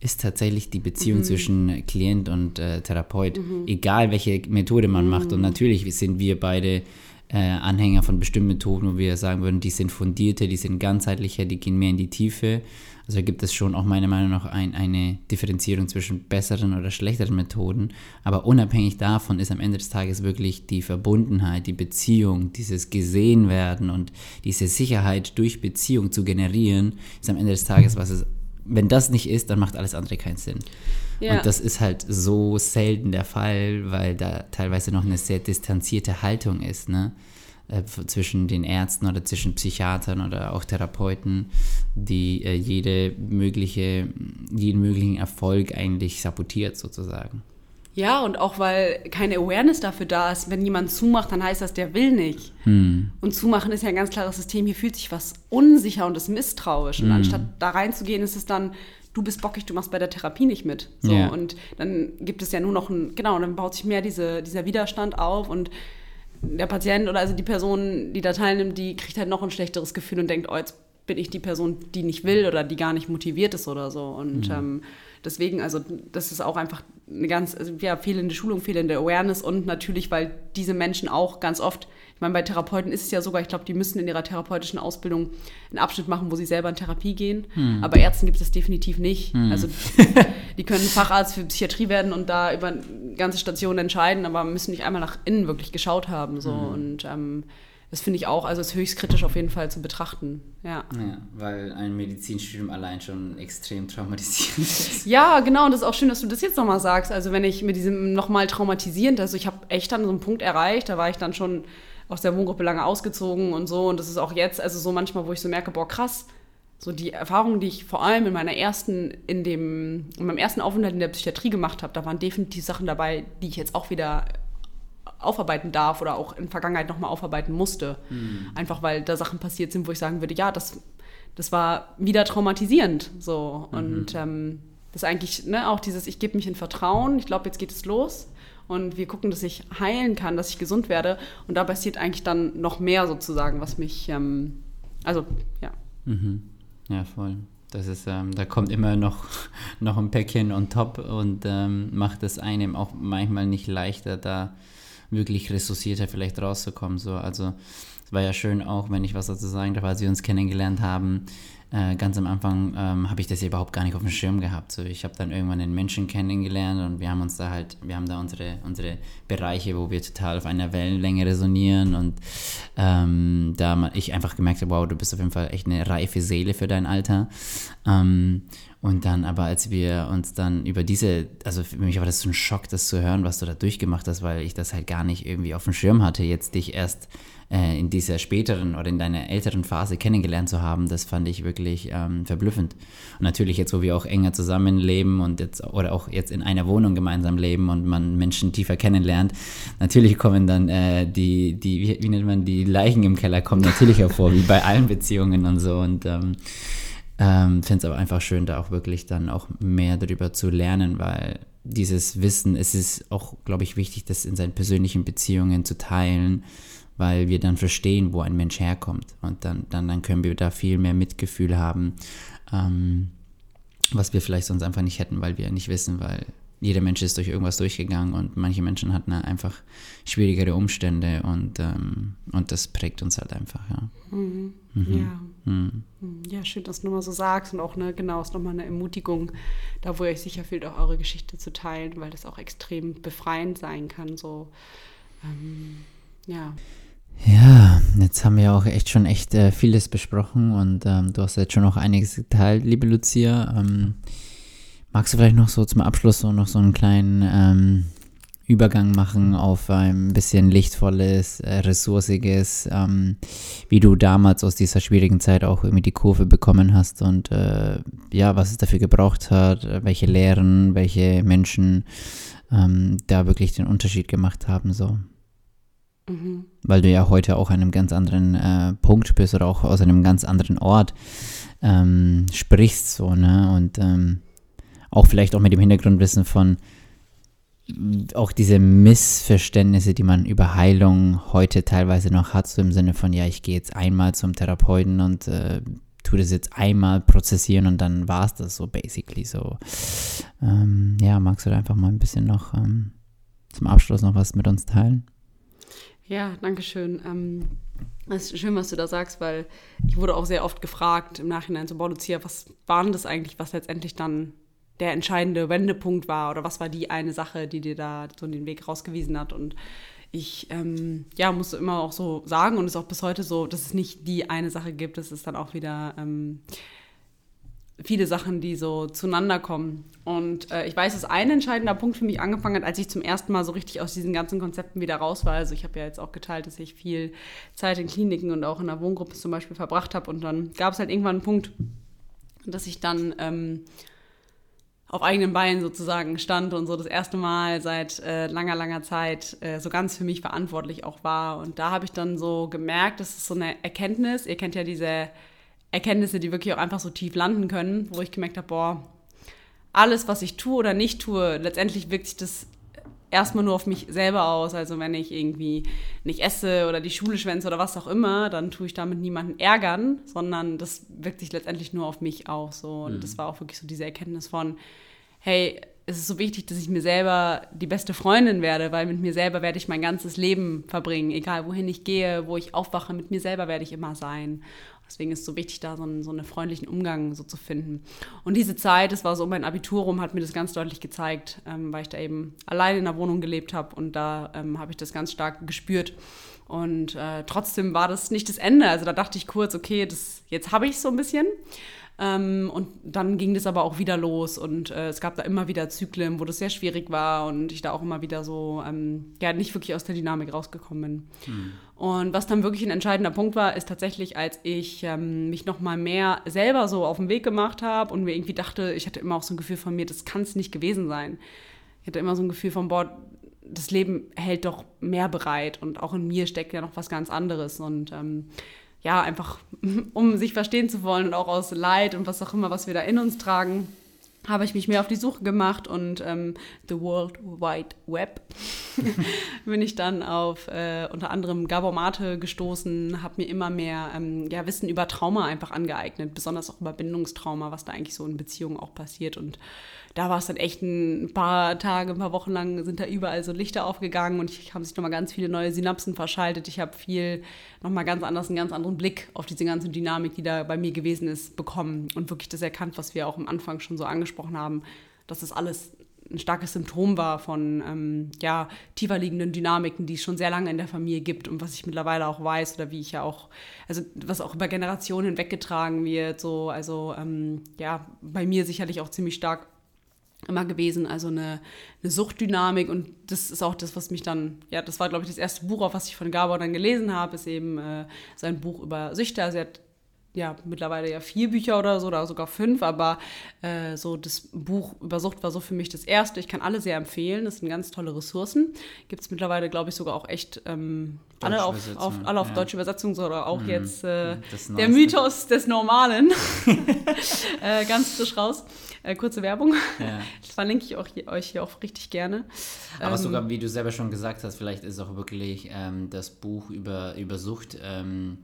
ist tatsächlich die Beziehung mhm. zwischen Klient und äh, Therapeut, mhm. egal welche Methode man mhm. macht. Und natürlich sind wir beide äh, Anhänger von bestimmten Methoden, wo wir sagen würden, die sind fundierter, die sind ganzheitlicher, die gehen mehr in die Tiefe. Also gibt es schon auch meiner Meinung nach ein, eine Differenzierung zwischen besseren oder schlechteren Methoden. Aber unabhängig davon ist am Ende des Tages wirklich die Verbundenheit, die Beziehung, dieses Gesehenwerden und diese Sicherheit durch Beziehung zu generieren, ist am Ende des Tages, was es wenn das nicht ist, dann macht alles andere keinen Sinn. Ja. Und das ist halt so selten der Fall, weil da teilweise noch eine sehr distanzierte Haltung ist, ne? Äh, zwischen den Ärzten oder zwischen Psychiatern oder auch Therapeuten, die äh, jede mögliche, jeden möglichen Erfolg eigentlich sabotiert sozusagen. Ja, und auch weil keine Awareness dafür da ist, wenn jemand zumacht, dann heißt das, der will nicht. Hm. Und zumachen ist ja ein ganz klares System, hier fühlt sich was unsicher und ist misstrauisch. Und hm. anstatt da reinzugehen, ist es dann, du bist bockig, du machst bei der Therapie nicht mit. So, ja. Und dann gibt es ja nur noch ein, genau, dann baut sich mehr diese, dieser Widerstand auf und der Patient oder also die Person, die da teilnimmt, die kriegt halt noch ein schlechteres Gefühl und denkt, oh, jetzt bin ich die Person, die nicht will oder die gar nicht motiviert ist oder so. Und mhm. ähm, deswegen, also das ist auch einfach eine ganz, also, ja, fehlende Schulung, fehlende Awareness und natürlich, weil diese Menschen auch ganz oft, ich meine, bei Therapeuten ist es ja sogar, ich glaube, die müssen in ihrer therapeutischen Ausbildung einen Abschnitt machen, wo sie selber in Therapie gehen. Hm. Aber Ärzten gibt es definitiv nicht. Hm. Also die können Facharzt für Psychiatrie werden und da über ganze Stationen entscheiden, aber müssen nicht einmal nach innen wirklich geschaut haben. So. Hm. Und ähm, das finde ich auch, also ist höchst kritisch auf jeden Fall zu betrachten. Ja. ja, weil ein Medizinstudium allein schon extrem traumatisierend ist. Ja, genau, und das ist auch schön, dass du das jetzt nochmal sagst. Also wenn ich mit diesem nochmal traumatisierend, also ich habe echt dann so einen Punkt erreicht, da war ich dann schon aus der Wohngruppe lange ausgezogen und so. Und das ist auch jetzt, also so manchmal, wo ich so merke, boah, krass, so die Erfahrungen, die ich vor allem in meiner ersten, in dem, in meinem ersten Aufenthalt in der Psychiatrie gemacht habe, da waren definitiv Sachen dabei, die ich jetzt auch wieder aufarbeiten darf oder auch in Vergangenheit nochmal aufarbeiten musste. Mhm. Einfach weil da Sachen passiert sind, wo ich sagen würde, ja, das, das war wieder traumatisierend. So. Mhm. Und ähm, das ist eigentlich ne, auch dieses, ich gebe mich in Vertrauen, ich glaube, jetzt geht es los. Und wir gucken, dass ich heilen kann, dass ich gesund werde. Und da passiert eigentlich dann noch mehr sozusagen, was mich, ähm, also ja. Mhm. Ja, voll. Das ist, ähm, da kommt immer noch, noch ein Päckchen on top und ähm, macht es einem auch manchmal nicht leichter, da wirklich ressourcierter vielleicht rauszukommen. So. Also es war ja schön auch, wenn ich was dazu sagen darf, als wir uns kennengelernt haben, äh, ganz am Anfang ähm, habe ich das überhaupt gar nicht auf dem Schirm gehabt. So, ich habe dann irgendwann einen Menschen kennengelernt und wir haben uns da halt, wir haben da unsere, unsere Bereiche, wo wir total auf einer Wellenlänge resonieren und ähm, da ich einfach gemerkt habe, wow, du bist auf jeden Fall echt eine reife Seele für dein Alter. Ähm, und dann aber, als wir uns dann über diese, also für mich war das so ein Schock, das zu hören, was du da durchgemacht hast, weil ich das halt gar nicht irgendwie auf dem Schirm hatte, jetzt dich erst äh, in dieser späteren oder in deiner älteren Phase kennengelernt zu haben, das fand ich wirklich ähm, verblüffend. Und natürlich jetzt, wo wir auch enger zusammenleben und jetzt oder auch jetzt in einer Wohnung gemeinsam leben und man Menschen tiefer kennenlernt, natürlich kommen dann äh, die, die wie, wie, nennt man, die Leichen im Keller kommen natürlich hervor, wie bei allen Beziehungen und so. Und ähm, ähm, finde es aber einfach schön, da auch wirklich dann auch mehr darüber zu lernen, weil dieses Wissen, es ist auch, glaube ich, wichtig, das in seinen persönlichen Beziehungen zu teilen weil wir dann verstehen, wo ein Mensch herkommt. Und dann, dann, dann können wir da viel mehr Mitgefühl haben, ähm, was wir vielleicht sonst einfach nicht hätten, weil wir nicht wissen, weil jeder Mensch ist durch irgendwas durchgegangen und manche Menschen hatten einfach schwierigere Umstände und, ähm, und das prägt uns halt einfach, ja. Mhm. Mhm. Ja. Mhm. ja, schön, dass du nochmal so sagst und auch, ne, genau, ist nochmal eine Ermutigung, da wo ihr euch sicher fühlt, auch eure Geschichte zu teilen, weil das auch extrem befreiend sein kann, so, ähm, ja. Ja, jetzt haben wir auch echt schon echt äh, vieles besprochen und ähm, du hast jetzt schon noch einiges geteilt, liebe Lucia. Ähm, magst du vielleicht noch so zum Abschluss so noch so einen kleinen ähm, Übergang machen auf ein bisschen lichtvolles, äh, ressourciges, ähm, wie du damals aus dieser schwierigen Zeit auch irgendwie die Kurve bekommen hast und äh, ja, was es dafür gebraucht hat, welche Lehren, welche Menschen ähm, da wirklich den Unterschied gemacht haben, so. Mhm. Weil du ja heute auch an einem ganz anderen äh, Punkt bist oder auch aus einem ganz anderen Ort ähm, sprichst, so, ne? Und ähm, auch vielleicht auch mit dem Hintergrundwissen von auch diese Missverständnisse, die man über Heilung heute teilweise noch hat, so im Sinne von, ja, ich gehe jetzt einmal zum Therapeuten und äh, tue das jetzt einmal prozessieren und dann war es das so basically so. Ähm, ja, magst du da einfach mal ein bisschen noch ähm, zum Abschluss noch was mit uns teilen? Ja, danke schön. Ähm, es ist schön, was du da sagst, weil ich wurde auch sehr oft gefragt im Nachhinein, so, boah, was war denn das eigentlich, was letztendlich dann der entscheidende Wendepunkt war oder was war die eine Sache, die dir da so den Weg rausgewiesen hat und ich ähm, ja, muss immer auch so sagen und ist auch bis heute so, dass es nicht die eine Sache gibt, es ist dann auch wieder ähm, viele Sachen, die so zueinander kommen. Und äh, ich weiß, dass ein entscheidender Punkt für mich angefangen hat, als ich zum ersten Mal so richtig aus diesen ganzen Konzepten wieder raus war. Also ich habe ja jetzt auch geteilt, dass ich viel Zeit in Kliniken und auch in der Wohngruppe zum Beispiel verbracht habe. Und dann gab es halt irgendwann einen Punkt, dass ich dann ähm, auf eigenen Beinen sozusagen stand und so das erste Mal seit äh, langer, langer Zeit äh, so ganz für mich verantwortlich auch war. Und da habe ich dann so gemerkt, das ist so eine Erkenntnis. Ihr kennt ja diese Erkenntnisse, die wirklich auch einfach so tief landen können, wo ich gemerkt habe, boah, alles, was ich tue oder nicht tue, letztendlich wirkt sich das erstmal nur auf mich selber aus. Also wenn ich irgendwie nicht esse oder die Schule schwänze oder was auch immer, dann tue ich damit niemanden ärgern, sondern das wirkt sich letztendlich nur auf mich aus. So. Und mhm. das war auch wirklich so diese Erkenntnis von, hey, es ist so wichtig, dass ich mir selber die beste Freundin werde, weil mit mir selber werde ich mein ganzes Leben verbringen, egal wohin ich gehe, wo ich aufwache, mit mir selber werde ich immer sein. Deswegen ist es so wichtig, da so einen, so einen freundlichen Umgang so zu finden. Und diese Zeit, das war so mein Abitur rum, hat mir das ganz deutlich gezeigt, ähm, weil ich da eben allein in der Wohnung gelebt habe und da ähm, habe ich das ganz stark gespürt. Und äh, trotzdem war das nicht das Ende. Also da dachte ich kurz, okay, das, jetzt habe ich es so ein bisschen. Ähm, und dann ging das aber auch wieder los und äh, es gab da immer wieder Zyklen, wo das sehr schwierig war und ich da auch immer wieder so, ähm, ja, nicht wirklich aus der Dynamik rausgekommen bin. Mhm. Und was dann wirklich ein entscheidender Punkt war, ist tatsächlich, als ich ähm, mich noch mal mehr selber so auf den Weg gemacht habe und mir irgendwie dachte, ich hatte immer auch so ein Gefühl von mir, das kann es nicht gewesen sein. Ich hatte immer so ein Gefühl von, boah, das Leben hält doch mehr bereit und auch in mir steckt ja noch was ganz anderes und ähm, ja, einfach um sich verstehen zu wollen und auch aus Leid und was auch immer, was wir da in uns tragen, habe ich mich mehr auf die Suche gemacht und ähm, The World Wide Web bin ich dann auf äh, unter anderem Gabor Mate gestoßen, habe mir immer mehr ähm, ja, Wissen über Trauma einfach angeeignet, besonders auch über Bindungstrauma, was da eigentlich so in Beziehungen auch passiert und da war es dann echt ein paar Tage, ein paar Wochen lang sind da überall so Lichter aufgegangen und ich habe sich nochmal ganz viele neue Synapsen verschaltet. Ich habe viel nochmal ganz anders, einen ganz anderen Blick auf diese ganze Dynamik, die da bei mir gewesen ist, bekommen und wirklich das erkannt, was wir auch am Anfang schon so angesprochen haben, dass das alles ein starkes Symptom war von ähm, ja, tiefer liegenden Dynamiken, die es schon sehr lange in der Familie gibt und was ich mittlerweile auch weiß oder wie ich ja auch, also was auch über Generationen hinweggetragen wird, so, also ähm, ja, bei mir sicherlich auch ziemlich stark immer gewesen, also eine, eine Suchtdynamik und das ist auch das, was mich dann, ja, das war glaube ich das erste Buch, auf was ich von Gabor dann gelesen habe, ist eben äh, sein Buch über Süchte, also er hat ja mittlerweile ja vier Bücher oder so oder sogar fünf, aber äh, so das Buch über Sucht war so für mich das erste. Ich kann alle sehr empfehlen. Das sind ganz tolle Ressourcen. Gibt es mittlerweile, glaube ich, sogar auch echt ähm, alle auf, auf, alle auf ja. deutsche Übersetzung oder auch mhm. jetzt äh, der Mythos des Normalen. äh, ganz frisch raus. Äh, kurze Werbung. Ja. Das verlinke ich auch hier, euch hier auch richtig gerne. Aber ähm, sogar, wie du selber schon gesagt hast, vielleicht ist auch wirklich ähm, das Buch über, über Sucht. Ähm,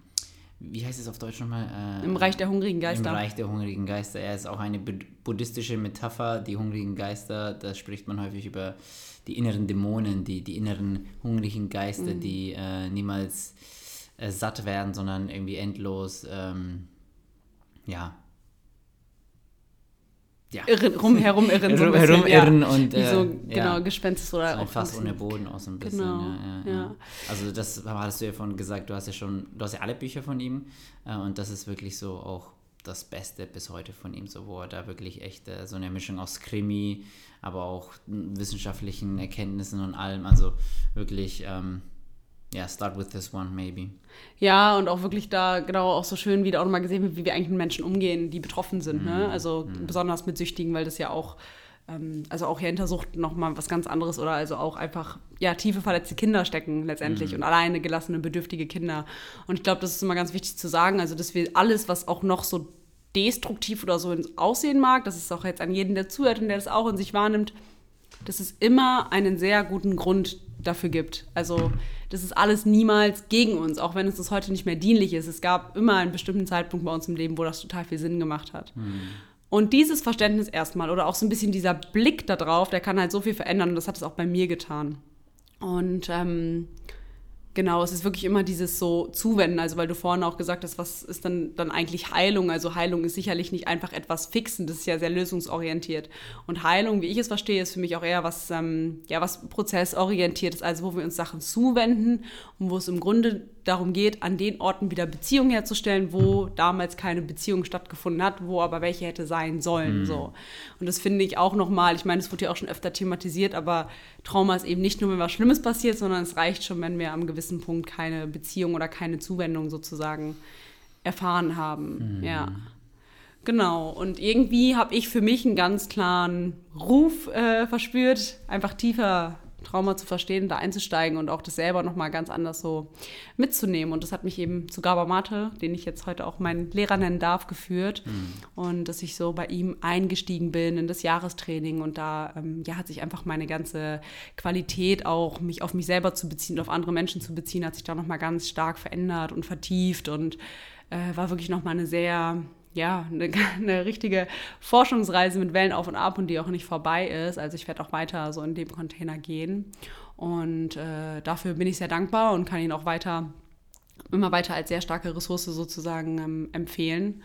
wie heißt es auf Deutsch nochmal? Äh, Im Reich der hungrigen Geister. Im Reich der hungrigen Geister. Er ist auch eine buddhistische Metapher, die hungrigen Geister. Da spricht man häufig über die inneren Dämonen, die, die inneren hungrigen Geister, mhm. die äh, niemals äh, satt werden, sondern irgendwie endlos, ähm, ja, ja. Irren, rumherum irren. So herum irren ja. und Wie so, äh, genau, Gespenst oder so auch. Fast ohne Boden aus ein bisschen. Genau, ja, ja, Also das hattest du ja vorhin gesagt, du hast ja schon, du hast ja alle Bücher von ihm äh, und das ist wirklich so auch das Beste bis heute von ihm, so wo er da wirklich echt äh, so eine Mischung aus Krimi, aber auch wissenschaftlichen Erkenntnissen und allem, also wirklich ähm, ja, yeah, start with this one, maybe. Ja, und auch wirklich da genau auch so schön wieder auch nochmal gesehen wird, wie wir eigentlich mit Menschen umgehen, die betroffen sind. Ne? Mm. Ne? Also mm. besonders mit Süchtigen, weil das ja auch, ähm, also auch ja hinter Sucht nochmal was ganz anderes oder also auch einfach, ja, tiefe verletzte Kinder stecken letztendlich mm. und alleine gelassene, bedürftige Kinder. Und ich glaube, das ist immer ganz wichtig zu sagen, also dass wir alles, was auch noch so destruktiv oder so ins Aussehen mag, das ist auch jetzt an jeden, der zuhört und der das auch in sich wahrnimmt, dass es immer einen sehr guten Grund dafür gibt. Also das ist alles niemals gegen uns, auch wenn es das heute nicht mehr dienlich ist. Es gab immer einen bestimmten Zeitpunkt bei uns im Leben, wo das total viel Sinn gemacht hat. Mhm. Und dieses Verständnis erstmal oder auch so ein bisschen dieser Blick darauf, der kann halt so viel verändern und das hat es auch bei mir getan. Und ähm, Genau, es ist wirklich immer dieses so Zuwenden, also weil du vorhin auch gesagt hast, was ist dann, dann eigentlich Heilung? Also Heilung ist sicherlich nicht einfach etwas Fixen, das ist ja sehr lösungsorientiert. Und Heilung, wie ich es verstehe, ist für mich auch eher was, ähm, ja, was prozessorientiert ist, also wo wir uns Sachen zuwenden und wo es im Grunde darum geht, an den Orten wieder Beziehungen herzustellen, wo damals keine Beziehung stattgefunden hat, wo aber welche hätte sein sollen. Mhm. So. Und das finde ich auch nochmal, ich meine, es wurde ja auch schon öfter thematisiert, aber Trauma ist eben nicht nur, wenn was Schlimmes passiert, sondern es reicht schon, wenn wir am gewissen Punkt keine Beziehung oder keine Zuwendung sozusagen erfahren haben. Mhm. Ja. Genau, und irgendwie habe ich für mich einen ganz klaren Ruf äh, verspürt, einfach tiefer Trauma zu verstehen, da einzusteigen und auch das selber nochmal ganz anders so mitzunehmen. Und das hat mich eben zu Gabor Mate, den ich jetzt heute auch meinen Lehrer nennen darf, geführt. Mhm. Und dass ich so bei ihm eingestiegen bin in das Jahrestraining. Und da ähm, ja, hat sich einfach meine ganze Qualität auch, mich auf mich selber zu beziehen, auf andere Menschen zu beziehen, hat sich da nochmal ganz stark verändert und vertieft und äh, war wirklich nochmal eine sehr ja, eine, eine, richtige Forschungsreise mit Wellen auf und ab und die auch nicht vorbei ist. Also ich werde auch weiter so in dem Container gehen. Und äh, dafür bin ich sehr dankbar und kann ihn auch weiter, immer weiter als sehr starke Ressource sozusagen ähm, empfehlen.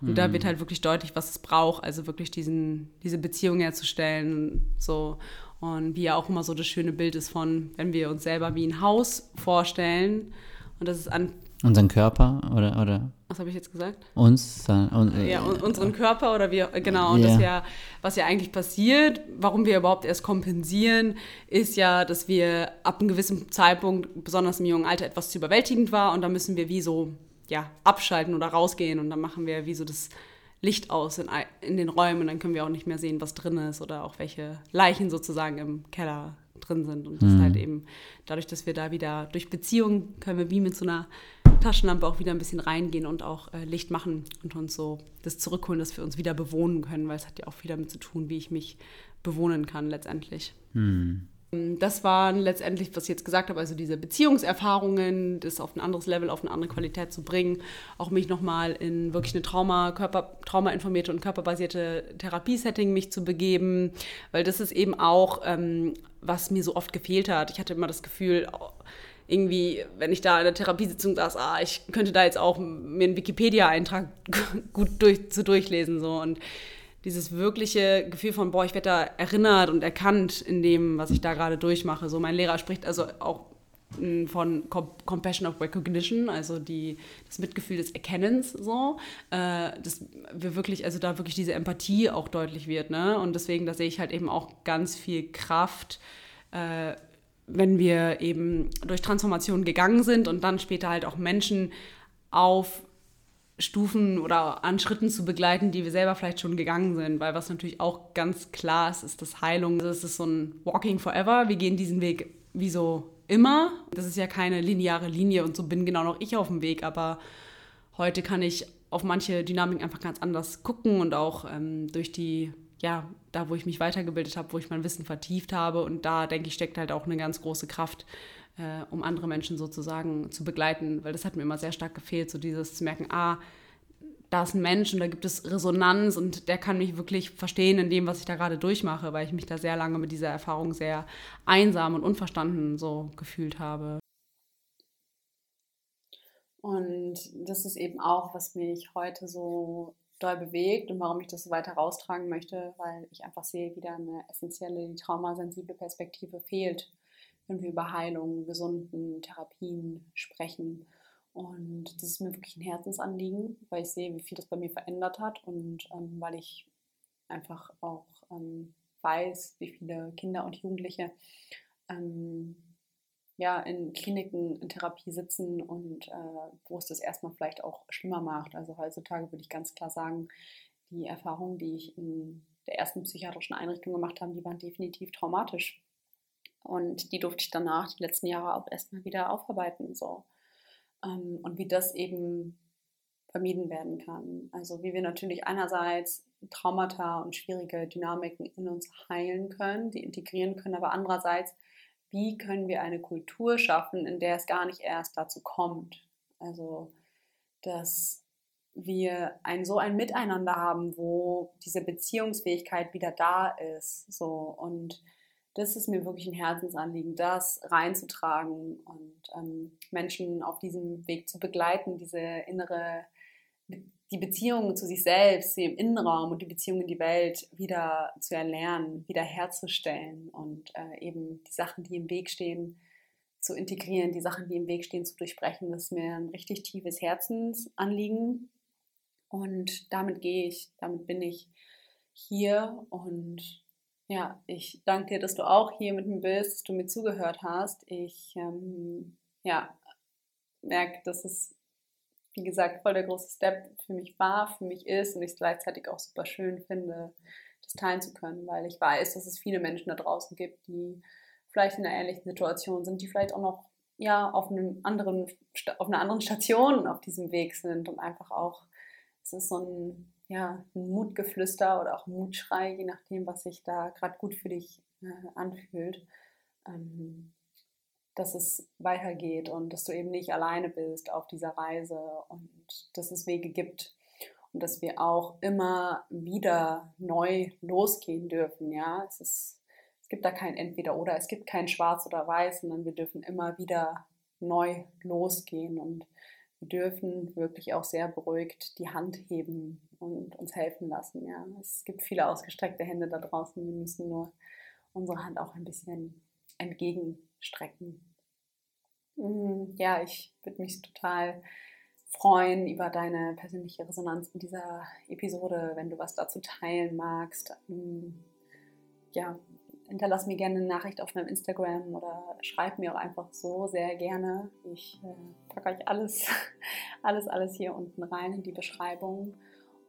Und mhm. da wird halt wirklich deutlich, was es braucht, also wirklich diesen, diese Beziehung herzustellen. So. Und wie ja auch immer so das schöne Bild ist von, wenn wir uns selber wie ein Haus vorstellen. Und das ist an Unseren Körper oder, oder? Was habe ich jetzt gesagt? Uns. Äh, ja, unseren Körper oder wir, genau. Und yeah. das ja, was ja eigentlich passiert, warum wir überhaupt erst kompensieren, ist ja, dass wir ab einem gewissen Zeitpunkt, besonders im jungen Alter, etwas zu überwältigend war und dann müssen wir wie so, ja, abschalten oder rausgehen und dann machen wir wie so das Licht aus in, in den Räumen und dann können wir auch nicht mehr sehen, was drin ist oder auch welche Leichen sozusagen im Keller drin sind. Und das mhm. halt eben dadurch, dass wir da wieder durch Beziehungen können wir wie mit so einer Taschenlampe auch wieder ein bisschen reingehen und auch äh, Licht machen und uns so das zurückholen, dass wir uns wieder bewohnen können, weil es hat ja auch viel damit zu tun, wie ich mich bewohnen kann letztendlich. Mhm. Das waren letztendlich, was ich jetzt gesagt habe, also diese Beziehungserfahrungen, das auf ein anderes Level, auf eine andere Qualität zu bringen, auch mich nochmal in wirklich eine Trauma, Körper, traumainformierte und körperbasierte Therapiesetting mich zu begeben, weil das ist eben auch, ähm, was mir so oft gefehlt hat. Ich hatte immer das Gefühl, irgendwie, wenn ich da in der Therapiesitzung saß, ah, ich könnte da jetzt auch mir einen Wikipedia-Eintrag gut durch, zu durchlesen so und dieses wirkliche Gefühl von, boah, ich werde da erinnert und erkannt in dem, was ich da gerade durchmache. So, mein Lehrer spricht also auch hm, von Compassion of Recognition, also die, das Mitgefühl des Erkennens, so, äh, dass wir wirklich, also da wirklich diese Empathie auch deutlich wird, ne? Und deswegen, da sehe ich halt eben auch ganz viel Kraft, äh, wenn wir eben durch Transformationen gegangen sind und dann später halt auch Menschen auf Stufen oder an Schritten zu begleiten, die wir selber vielleicht schon gegangen sind. Weil was natürlich auch ganz klar ist, ist das Heilung. Das ist so ein Walking Forever. Wir gehen diesen Weg wie so immer. Das ist ja keine lineare Linie und so bin genau noch ich auf dem Weg. Aber heute kann ich auf manche Dynamiken einfach ganz anders gucken und auch ähm, durch die, ja, da wo ich mich weitergebildet habe, wo ich mein Wissen vertieft habe. Und da, denke ich, steckt halt auch eine ganz große Kraft äh, um andere Menschen sozusagen zu begleiten, weil das hat mir immer sehr stark gefehlt, so dieses zu merken, ah, da ist ein Mensch und da gibt es Resonanz und der kann mich wirklich verstehen in dem, was ich da gerade durchmache, weil ich mich da sehr lange mit dieser Erfahrung sehr einsam und unverstanden so gefühlt habe. Und das ist eben auch, was mich heute so doll bewegt und warum ich das so weiter raustragen möchte, weil ich einfach sehe, wie da eine essentielle, traumasensible Perspektive fehlt wenn wir über Heilung, gesunden Therapien sprechen. Und das ist mir wirklich ein Herzensanliegen, weil ich sehe, wie viel das bei mir verändert hat und ähm, weil ich einfach auch ähm, weiß, wie viele Kinder und Jugendliche ähm, ja, in Kliniken in Therapie sitzen und äh, wo es das erstmal vielleicht auch schlimmer macht. Also heutzutage würde ich ganz klar sagen, die Erfahrungen, die ich in der ersten psychiatrischen Einrichtung gemacht habe, die waren definitiv traumatisch. Und die durfte ich danach die letzten Jahre auch erstmal wieder aufarbeiten. So. Ähm, und wie das eben vermieden werden kann. Also wie wir natürlich einerseits Traumata und schwierige Dynamiken in uns heilen können, die integrieren können, aber andererseits, wie können wir eine Kultur schaffen, in der es gar nicht erst dazu kommt. Also, dass wir ein so ein Miteinander haben, wo diese Beziehungsfähigkeit wieder da ist. So und das ist mir wirklich ein Herzensanliegen, das reinzutragen und ähm, Menschen auf diesem Weg zu begleiten, diese innere, die Beziehung zu sich selbst, im Innenraum und die Beziehung in die Welt wieder zu erlernen, wieder herzustellen und äh, eben die Sachen, die im Weg stehen, zu integrieren, die Sachen, die im Weg stehen, zu durchbrechen. Das ist mir ein richtig tiefes Herzensanliegen und damit gehe ich, damit bin ich hier und ja, ich danke dir, dass du auch hier mit mir bist, dass du mir zugehört hast. Ich ähm, ja, merke, dass es, wie gesagt, voll der große Step für mich war, für mich ist und ich es gleichzeitig auch super schön finde, das teilen zu können, weil ich weiß, dass es viele Menschen da draußen gibt, die vielleicht in einer ähnlichen Situation sind, die vielleicht auch noch ja, auf, einem anderen, auf einer anderen Station auf diesem Weg sind und einfach auch, es ist so ein ja, ein Mutgeflüster oder auch Mutschrei, je nachdem, was sich da gerade gut für dich äh, anfühlt, ähm, dass es weitergeht und dass du eben nicht alleine bist auf dieser Reise und dass es Wege gibt und dass wir auch immer wieder neu losgehen dürfen. Ja, es ist, es gibt da kein Entweder oder, es gibt kein Schwarz oder Weiß, sondern wir dürfen immer wieder neu losgehen und dürfen wirklich auch sehr beruhigt die Hand heben und uns helfen lassen. Ja. Es gibt viele ausgestreckte Hände da draußen. Wir müssen nur unsere Hand auch ein bisschen entgegenstrecken. Mm, ja, ich würde mich total freuen über deine persönliche Resonanz in dieser Episode, wenn du was dazu teilen magst. Mm, ja, hinterlass mir gerne eine Nachricht auf meinem Instagram oder schreib mir auch einfach so sehr gerne. Ich äh, packe euch alles, alles, alles hier unten rein in die Beschreibung.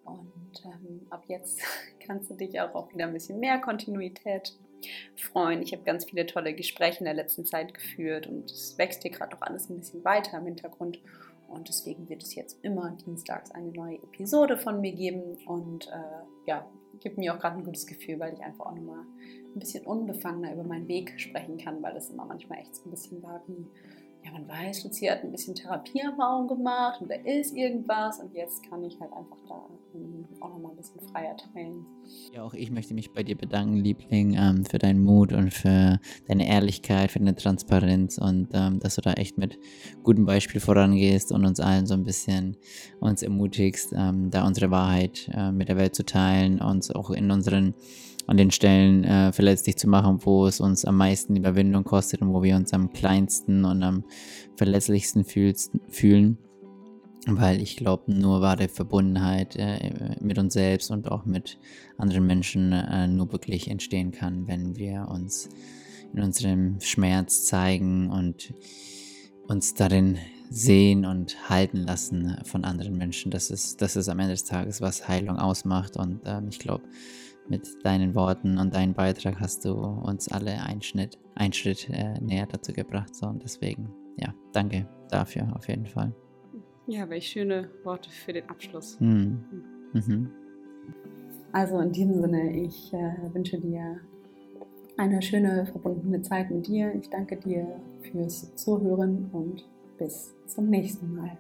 Und ähm, ab jetzt kannst du dich auch auf wieder ein bisschen mehr Kontinuität freuen. Ich habe ganz viele tolle Gespräche in der letzten Zeit geführt und es wächst hier gerade auch alles ein bisschen weiter im Hintergrund. Und deswegen wird es jetzt immer dienstags eine neue Episode von mir geben. Und äh, ja, gibt mir auch gerade ein gutes Gefühl, weil ich einfach auch nochmal ein bisschen unbefangener über meinen Weg sprechen kann, weil es immer manchmal echt so ein bisschen war wie ja, man weiß, Lucia hat ein bisschen Therapieerfahrung gemacht und da ist irgendwas und jetzt kann ich halt einfach da ähm, auch nochmal ein bisschen freier teilen. Ja, auch ich möchte mich bei dir bedanken, Liebling, ähm, für deinen Mut und für deine Ehrlichkeit, für deine Transparenz und ähm, dass du da echt mit gutem Beispiel vorangehst und uns allen so ein bisschen uns ermutigst, da unsere Wahrheit äh, mit der Welt zu teilen, uns auch in unseren an den Stellen äh, verletzlich zu machen, wo es uns am meisten Überwindung kostet und wo wir uns am kleinsten und am verletzlichsten fühlen. Weil ich glaube, nur wahre Verbundenheit äh, mit uns selbst und auch mit anderen Menschen äh, nur wirklich entstehen kann, wenn wir uns in unserem Schmerz zeigen und uns darin sehen und halten lassen von anderen Menschen. Das ist, das ist am Ende des Tages, was Heilung ausmacht. Und ähm, ich glaube, mit deinen Worten und deinem Beitrag hast du uns alle einen Schritt, einen Schritt äh, näher dazu gebracht. So, und deswegen, ja, danke dafür auf jeden Fall. Ja, welche schöne Worte für den Abschluss. Mhm. Mhm. Also in diesem Sinne, ich äh, wünsche dir eine schöne verbundene Zeit mit dir. Ich danke dir fürs Zuhören und bis zum nächsten Mal.